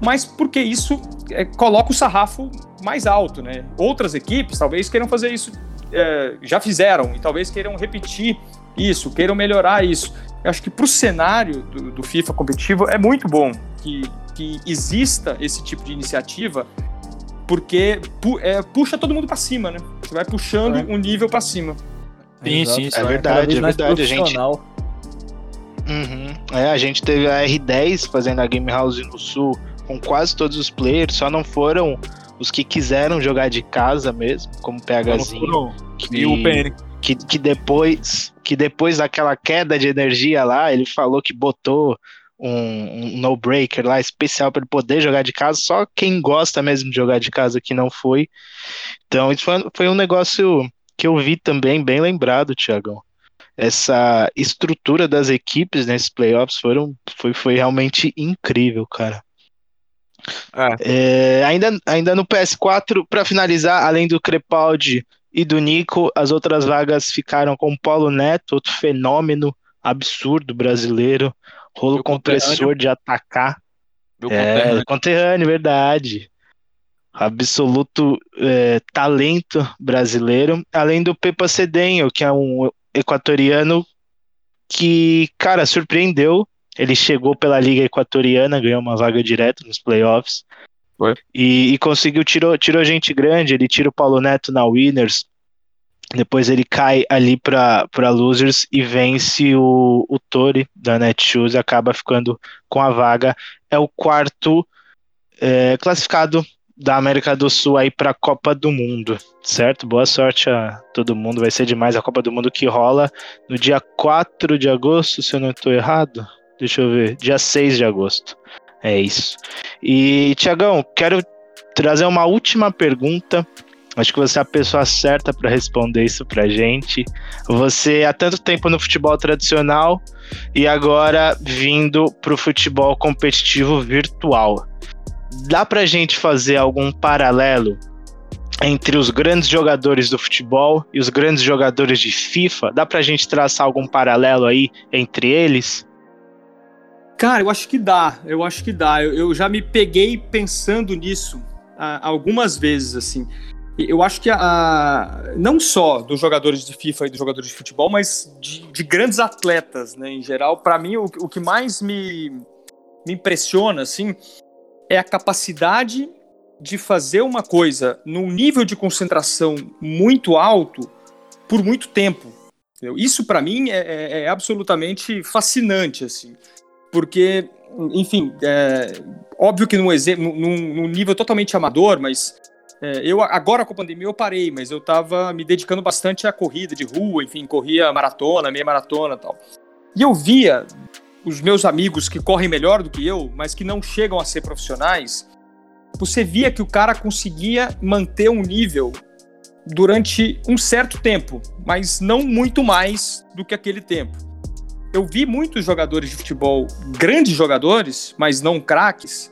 S5: mas porque isso é, coloca o sarrafo mais alto, né? Outras equipes talvez queiram fazer isso, é, já fizeram, e talvez queiram repetir isso, queiram melhorar isso. Eu acho que para o cenário do, do FIFA competitivo é muito bom que, que exista esse tipo de iniciativa, porque pu- é, puxa todo mundo para cima, né? Você vai puxando
S6: É.
S5: um nível para cima.
S7: Sim,
S6: Exato.
S7: sim, sim.
S4: É
S6: Cada
S4: verdade, é verdade. A gente. Uhum. É, a gente teve a R10 fazendo a Game House no Sul com quase todos os players, só não foram os que quiseram jogar de casa mesmo, como o PHzinho,
S7: E o PN.
S4: Que, que depois que depois daquela queda de energia lá, ele falou que botou um, um no breaker lá especial para ele poder jogar de casa, só quem gosta mesmo de jogar de casa que não foi. Então, isso foi, foi um negócio que eu vi também, bem lembrado, Tiagão. Essa estrutura das equipes nesses playoffs foram, foi, foi realmente incrível, cara. É, ainda, ainda no PS4, para finalizar, além do Crepaldi e do Nico, as outras vagas ficaram com o Paulo Neto, outro fenômeno absurdo brasileiro, rolo
S7: Meu
S4: compressor de atacar.
S7: Meu
S4: É,
S7: conterrâneo.
S4: conterrâneo, verdade. absoluto é, talento brasileiro, além do Pepa Cedenho, que é um equatoriano que, cara, surpreendeu. Ele chegou pela Liga Equatoriana, ganhou uma vaga direta nos playoffs. E, e, conseguiu, tirou, tirou gente grande, ele tira o Paulo Neto na Winners, depois ele cai ali para Losers e vence o, o Tori da Netshoes, acaba ficando com a vaga. É o quarto é, classificado da América do Sul aí para a Copa do Mundo, certo? Boa sorte a todo mundo, vai ser demais a Copa do Mundo que rola no dia 4 de agosto, se eu não estou errado. Deixa eu ver, dia 6 de agosto. É isso. E, Tiagão, quero trazer uma última pergunta. Acho que você é a pessoa certa para responder isso pra gente. Você há tanto tempo no futebol tradicional e agora vindo pro futebol competitivo virtual dá pra gente fazer algum paralelo entre os grandes jogadores do futebol e os grandes jogadores de FIFA? Dá pra gente traçar algum paralelo aí entre eles?
S5: Cara, eu acho que dá, eu acho que dá. Eu, eu já me peguei pensando nisso uh, algumas vezes, assim. Eu acho que a, não só dos jogadores de FIFA e dos jogadores de futebol, mas de, de grandes atletas, né, em geral. Para mim, o, o que mais me, me impressiona, assim, é a capacidade de fazer uma coisa num nível de concentração muito alto por muito tempo. Entendeu? Isso para mim é, é, é, absolutamente fascinante, assim, porque, enfim, é, óbvio que num, num, num nível totalmente amador, mas é, eu agora com a pandemia eu parei, mas eu estava me dedicando bastante à corrida de rua, enfim, corria maratona, meia maratona, tal. E eu via os meus amigos que correm melhor do que eu, mas que não chegam a ser profissionais, você via que o cara conseguia manter um nível durante um certo tempo, mas não muito mais do que aquele tempo. Eu vi muitos jogadores de futebol, grandes jogadores, mas não craques,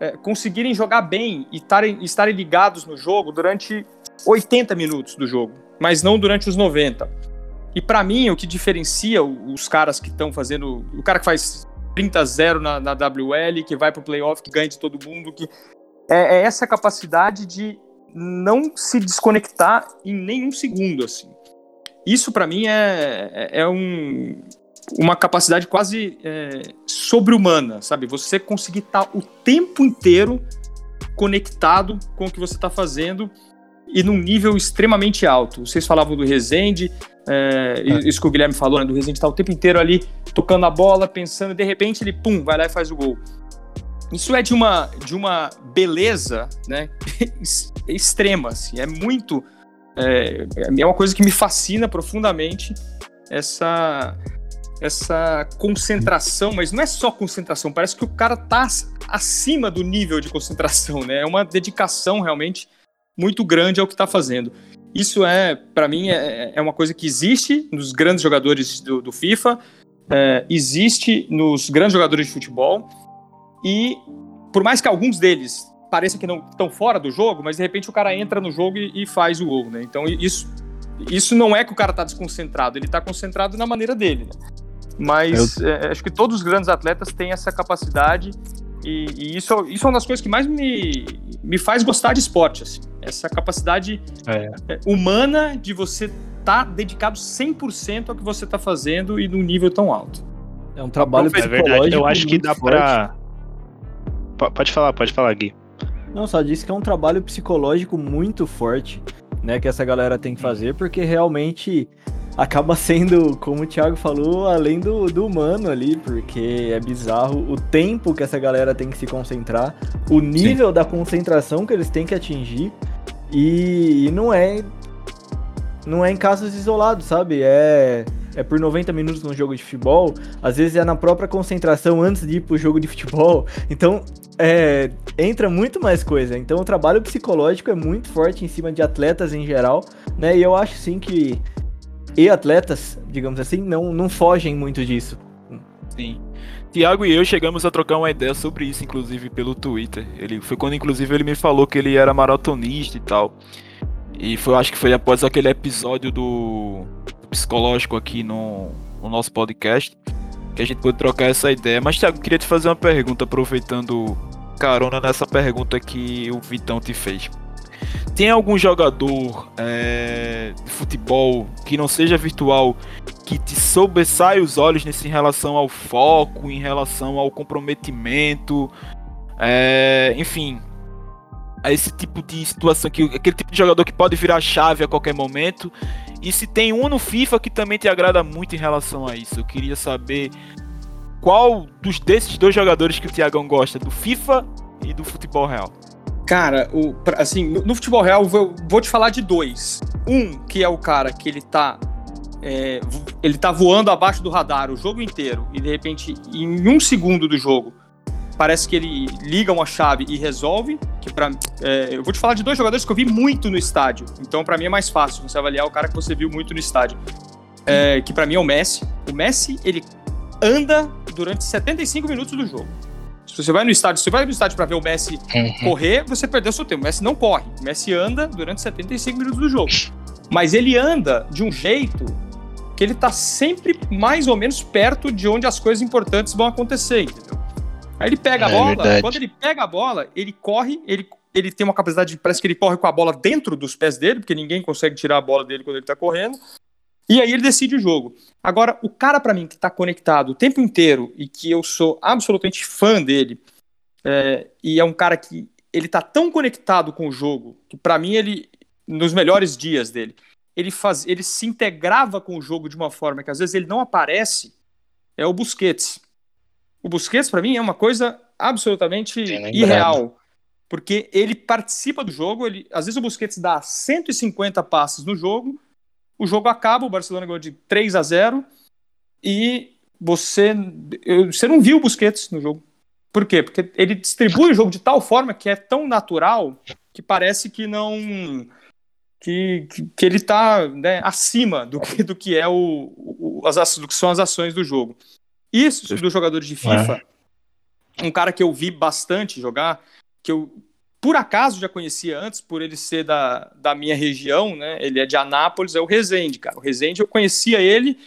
S5: é, conseguirem jogar bem e tarem, estarem ligados no jogo durante 80 minutos do jogo, mas não durante os 90. E para mim, o que diferencia os caras que estão fazendo. O cara que faz 30-0 na, na WL, que vai pro playoff, que ganha de todo mundo, que é, é essa capacidade de não se desconectar em nenhum segundo, assim. Isso para mim é, é, é um, uma capacidade quase é, sobre-humana, sabe? Você conseguir estar tá o tempo inteiro conectado com o que você está fazendo e num nível extremamente alto. Vocês falavam do Resende, é, é. Isso que o Guilherme falou, né, do Resident estar o tempo inteiro ali tocando a bola, pensando, e de repente ele, pum, vai lá e faz o gol. Isso é de uma, de uma beleza né, <laughs> extrema, assim, é muito... É, é uma coisa que me fascina profundamente, essa, essa concentração, mas não é só concentração, parece que o cara tá acima do nível de concentração, né? É uma dedicação realmente muito grande ao que está fazendo. Isso é, para mim, é, é, uma coisa que existe nos grandes jogadores do, do FIFA, é, existe nos grandes jogadores de futebol, e por mais que alguns deles pareçam que não estão fora do jogo, mas de repente o cara entra no jogo e, e faz o gol, né? Então isso, isso não é que o cara está desconcentrado, ele está concentrado na maneira dele. Né? Mas Eu... é, acho que todos os grandes atletas têm essa capacidade e, e, isso, isso é uma das coisas que mais me, me faz gostar de esporte, assim. Essa capacidade é. é humana de você estar tá dedicado 100% ao que você está fazendo e num nível tão alto.
S6: É um trabalho é
S4: psicológico. Eu acho que dá para Pode falar, pode falar, Gui.
S6: Não, só disse que é um trabalho psicológico muito forte, né, que essa galera tem que fazer, porque realmente acaba sendo, como o Thiago falou, além do, do humano ali, porque é bizarro o tempo que essa galera tem que se concentrar, o nível Sim. da concentração que eles têm que atingir, e, e, não é. Não é em casos isolados, sabe? É, é por 90 minutos no jogo de futebol, às vezes é na própria concentração antes de ir pro jogo de futebol. Então, é, entra muito mais coisa. Então, o trabalho psicológico é muito forte em cima de atletas em geral, né? E eu acho sim que e atletas, digamos assim, não, não fogem muito disso.
S7: Sim. Tiago e eu chegamos a trocar uma ideia sobre isso, inclusive pelo Twitter. Ele foi quando, inclusive, ele me falou que ele era maratonista e tal. E foi, acho que foi após aquele episódio do, psicológico aqui no, no, nosso podcast que a gente pôde trocar essa ideia. Mas, Thiago, queria te fazer uma pergunta, aproveitando carona nessa pergunta que o Vitão te fez. Tem algum jogador é, de futebol que não seja virtual que te sobressai os olhos nesse em relação ao foco, em relação ao comprometimento, é, enfim, a esse tipo de situação que aquele tipo de jogador que pode virar chave a qualquer momento. E se tem um no FIFA que também te agrada muito em relação a isso, eu queria saber qual dos desses dois jogadores que o Tiagão gosta, do FIFA e do futebol real.
S5: Cara, o, assim, no, no futebol real, vou, vou te falar de dois. Um, que é o cara que ele tá. É, ele tá voando abaixo do radar o jogo inteiro, e de repente, em um segundo do jogo, parece que ele liga uma chave e resolve. Que para é, eu vou te falar de dois jogadores que eu vi muito no estádio. Então, para mim é mais fácil você avaliar o cara que você viu muito no estádio. É, que para mim é o Messi. O Messi, ele anda durante 75 minutos do jogo. Se você vai no estádio, se você vai no estádio para ver o Messi uhum. correr, você perdeu seu tempo. O Messi não corre. O Messi anda durante 75 minutos do jogo. Mas ele anda de um jeito que ele tá sempre mais ou menos perto de onde as coisas importantes vão acontecer, entendeu? Aí ele pega a é bola, quando ele pega a bola, ele corre, ele, ele tem uma capacidade, parece que ele corre com a bola dentro dos pés dele, porque ninguém consegue tirar a bola dele quando ele tá correndo. E aí ele decide o jogo. Agora, o cara para mim que tá conectado o tempo inteiro e que eu sou absolutamente fã dele, é, e é um cara que ele tá tão conectado com o jogo que para mim ele nos melhores dias dele, ele faz, ele se integrava com o jogo de uma forma que às vezes ele não aparece. É o Busquets. O Busquets para mim é uma coisa absolutamente irreal, porque ele participa do jogo, ele, às vezes o Busquets dá 150 passes no jogo o jogo acaba, o Barcelona ganhou de 3 a 0 e você, você não viu o Busquets no jogo. Por quê? Porque ele distribui o jogo de tal forma que é tão natural que parece que não. que, que, ele está né, acima do que, do que é o, o, as, do que são as ações do jogo. Isso dos jogadores de FIFA, é. um cara que eu vi bastante jogar, que eu por acaso já conhecia antes, por ele ser da, da minha região, né? Ele é de Anápolis, é o Rezende, cara. O Rezende, eu conhecia ele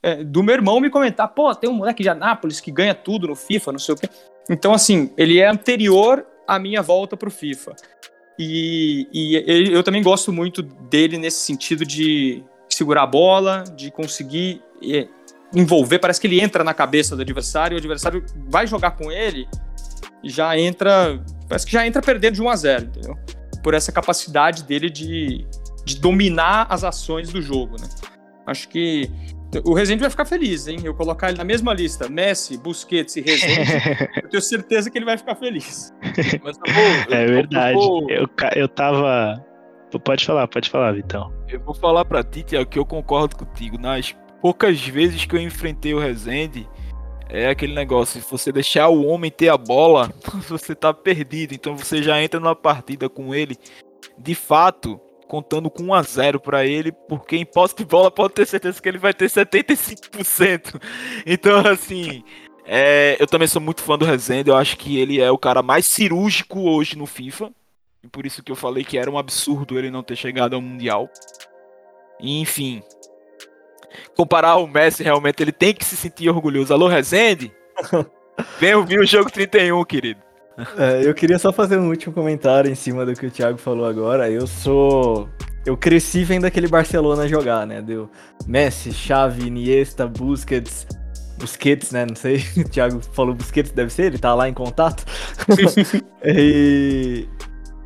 S5: é, do meu irmão me comentar, pô, tem um moleque de Anápolis que ganha tudo no FIFA, não sei o quê. Então, assim, ele é anterior à minha volta pro FIFA. E, e eu também gosto muito dele nesse sentido de segurar a bola, de conseguir é, envolver. Parece que ele entra na cabeça do adversário, o adversário vai jogar com ele já entra parece que já entra perdendo de 1 a 0 entendeu? Por essa capacidade dele de, de dominar as ações do jogo, né? Acho que o Rezende vai ficar feliz, hein? Eu colocar ele na mesma lista, Messi, Busquets e Rezende, <laughs> eu tenho certeza que ele vai ficar feliz.
S4: Mas, é verdade. Eu, eu, eu tava. Pode falar, pode falar, Vitão.
S7: Eu vou falar pra ti, Tiago, que eu concordo contigo. Nas poucas vezes que eu enfrentei o Rezende, é aquele negócio, se você deixar o homem ter a bola, <laughs> você tá perdido. Então você já entra numa partida com ele, de fato, contando com 1 a 0 para ele, porque em posse de bola pode ter certeza que ele vai ter 75%. <laughs> Então, assim, é, eu também sou muito fã do Rezende, eu acho que ele é o cara mais cirúrgico hoje no FIFA. E por isso que eu falei que era um absurdo ele não ter chegado ao Mundial. E, enfim, comparar o Messi, realmente ele tem que se sentir orgulhoso. Alô, Rezende? <laughs> Vem ouvir o jogo 31, querido.
S6: É, eu queria só fazer um último comentário em cima do que o Thiago falou agora. Eu sou. Eu cresci vendo aquele Barcelona jogar, né? Deu Messi, Xavi, Iniesta, Busquets. Busquets, né? Não sei. <laughs> O Thiago falou Busquets, deve ser, ele tá lá em contato. <laughs> e...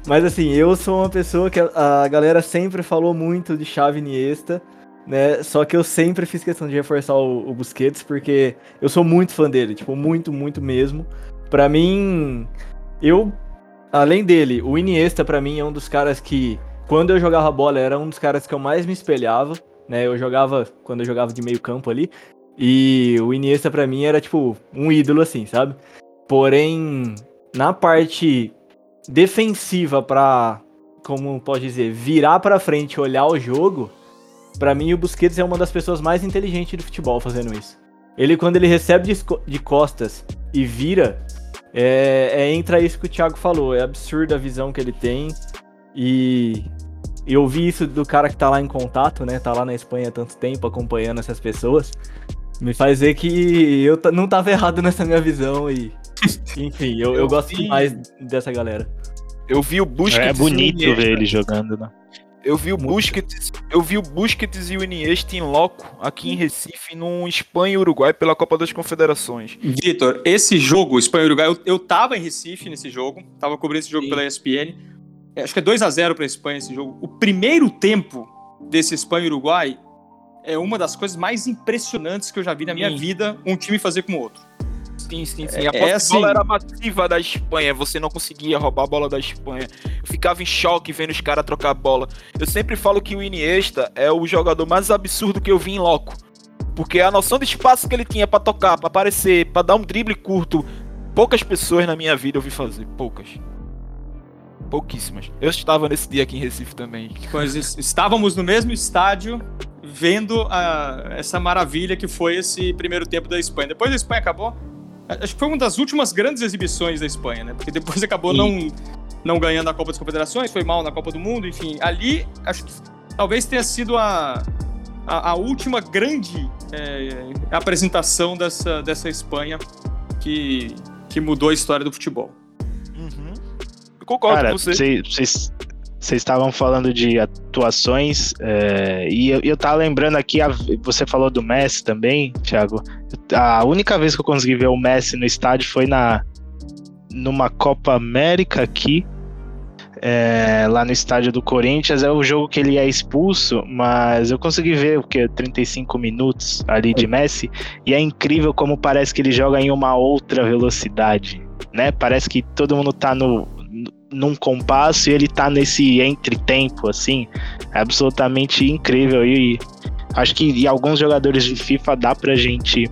S6: Mas assim, eu sou uma pessoa que a, a galera sempre falou muito de Xavi e Iniesta né? Só que eu sempre fiz questão de reforçar o, o Busquets, porque eu sou muito fã dele, tipo, muito, muito mesmo. Para mim, eu, além dele, o Iniesta para mim é um dos caras que, quando eu jogava bola, era um dos caras que eu mais me espelhava, né? Eu jogava, quando eu jogava de meio campo ali, e o Iniesta para mim era, tipo, um ídolo, assim, sabe? Porém, na parte defensiva para como pode dizer, virar para frente, olhar o jogo, para mim, o Busquets é uma das pessoas mais inteligentes do futebol fazendo isso. Ele, quando ele recebe de, de costas e vira, é, é, entra isso que o Thiago falou. É absurda a visão que ele tem. E eu vi isso do cara que tá lá em contato, né? Tá lá na Espanha há tanto tempo acompanhando essas pessoas. Me faz ver que eu não tava errado nessa minha visão e <laughs> Enfim, eu, eu gosto demais dessa galera.
S7: Eu vi o Busquets.
S4: É bonito
S7: Iniesta.
S4: ver ele jogando, né?
S7: Eu vi o Busquets, eu vi o Busquets e o Iniesta em loco aqui em Recife, num Espanha e Uruguai pela Copa das Confederações.
S5: Vitor, esse jogo, Espanha e Uruguai, eu, eu tava em Recife nesse jogo, tava cobrindo esse jogo
S7: Sim.
S5: pela ESPN. É, Acho que é 2 a 0 pra Espanha esse jogo. O primeiro tempo desse Espanha e Uruguai é uma das coisas mais impressionantes que eu já vi na minha
S7: Sim.
S5: vida um time fazer com o outro.
S7: Sim, sim, sim.
S5: É-
S7: A posse
S5: é
S7: de
S5: assim.
S7: bola era massiva da Espanha, você não conseguia roubar a bola da Espanha. Eu ficava em choque vendo os caras trocar a bola. Eu sempre falo que o Iniesta é o jogador mais absurdo que eu vi em loco. Porque a noção de espaço que ele tinha pra tocar, pra aparecer, pra dar um drible curto, poucas pessoas na minha vida eu vi fazer, poucas. Pouquíssimas. Eu estava nesse dia aqui em Recife também.
S5: Pois es- estávamos no mesmo estádio vendo a- essa maravilha que foi esse primeiro tempo da Espanha. Depois a Espanha acabou. Acho que foi uma das últimas grandes exibições da Espanha, né? Porque depois <laughs> acabou não, não ganhando a Copa das Confederações, foi mal na Copa do Mundo, enfim. Ali, acho que talvez tenha sido a, a, a última grande é, apresentação dessa, dessa Espanha que, que mudou a história do futebol.
S7: Uhum. Eu concordo
S4: Cara,
S7: com você.
S4: cê- vocês vocês estavam falando de atuações é, e eu, eu tava lembrando aqui, a- você falou do Messi também, Thiago. A única vez que eu consegui ver o Messi no estádio foi na numa Copa América aqui, é, lá no estádio do Corinthians. É o jogo que ele é expulso, mas eu consegui ver o que 35 minutos ali de Messi e é incrível como parece que ele joga em uma outra velocidade, né? Parece que todo mundo tá no num compasso e ele tá nesse entretempo, assim, é absolutamente incrível. E acho que em alguns jogadores de FIFA dá pra gente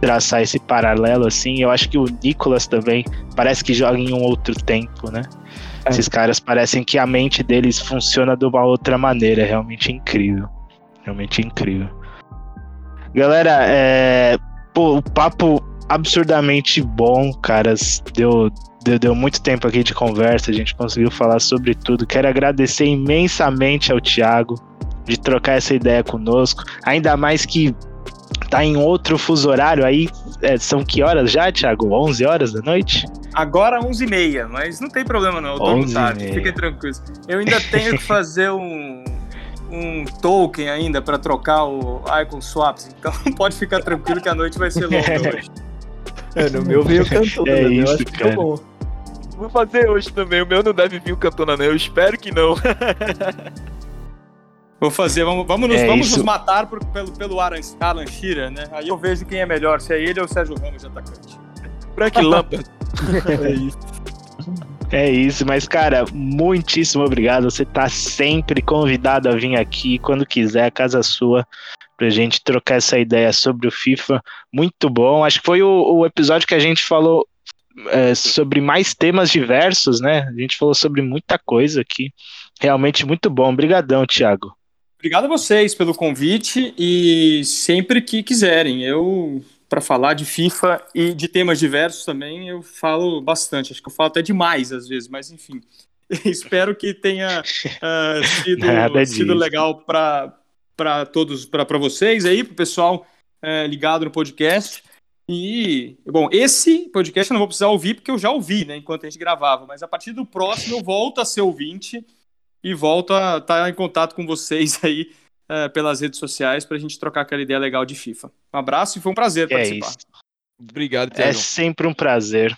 S4: traçar esse paralelo, assim. Eu acho que o Nicolas também parece que joga em um outro tempo, né? Esses caras parecem que a mente deles funciona de uma outra maneira, é realmente incrível. Realmente incrível. Galera, é... Pô, o papo absurdamente bom, caras. Deu, deu, deu muito tempo aqui de conversa, a gente conseguiu falar sobre tudo. Quero agradecer imensamente ao Thiago de trocar essa ideia conosco. Ainda mais que tá em outro fuso horário aí. é, são que horas já, Thiago? 11 horas da noite?
S5: Agora 11h30, mas não tem problema não, eu durmo
S4: 11h30.
S5: tarde, fiquem tranquilos. Eu ainda tenho que fazer um, um token ainda para trocar o Icon Swaps, então <laughs> pode ficar tranquilo que a noite vai ser longa <laughs> hoje.
S6: É, no meu veio cantando,
S4: É
S6: né? eu
S4: isso,
S6: acho que
S4: cara.
S6: ficou bom.
S7: Vou fazer hoje também. O meu não deve vir o cantona, né? Eu espero que não. <laughs>
S5: Vou fazer, vamos, vamos, nos,
S4: É
S5: vamos nos matar por- pelo, pelo Alan, Alan Shearer, né? Aí eu vejo quem é melhor, se é ele ou o Sérgio Ramos de atacante.
S7: Frank Lampard. <laughs>
S6: É isso.
S4: É isso, mas cara, muitíssimo obrigado. Você tá sempre convidado a vir aqui quando quiser, a casa é sua, pra gente trocar essa ideia sobre o FIFA. Muito bom. Acho que foi o, o episódio que a gente falou é, sobre mais temas diversos, né? A gente falou sobre muita coisa aqui. Realmente muito bom. Obrigadão, Thiago.
S5: Obrigado a vocês pelo convite e sempre que quiserem. Eu, para falar de FIFA e de temas diversos também, eu falo bastante. Acho que eu falo até demais às vezes, mas enfim. <laughs> Espero que tenha ah, sido, <laughs> sido legal para todos, para vocês aí, para o pessoal eh, ligado no podcast. E, bom, esse podcast eu não vou precisar ouvir porque eu já ouvi, né, enquanto a gente gravava, mas a partir do próximo eu volto a ser ouvinte e volto a estar em contato com vocês <laughs> aí eh, pelas redes sociais para a gente trocar aquela ideia legal de FIFA. Um abraço e foi um prazer
S4: É
S5: participar.
S4: isso.
S7: Obrigado,
S4: É
S7: Thiago.
S4: sempre um prazer.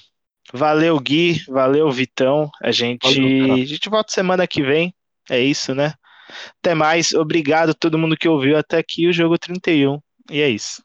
S4: Valeu, Gui. Valeu, Vitão. A gente,
S7: Valeu,
S4: a gente volta semana que vem. É isso, né? Até mais. Obrigado a todo mundo que ouviu até aqui o jogo 31. E é isso.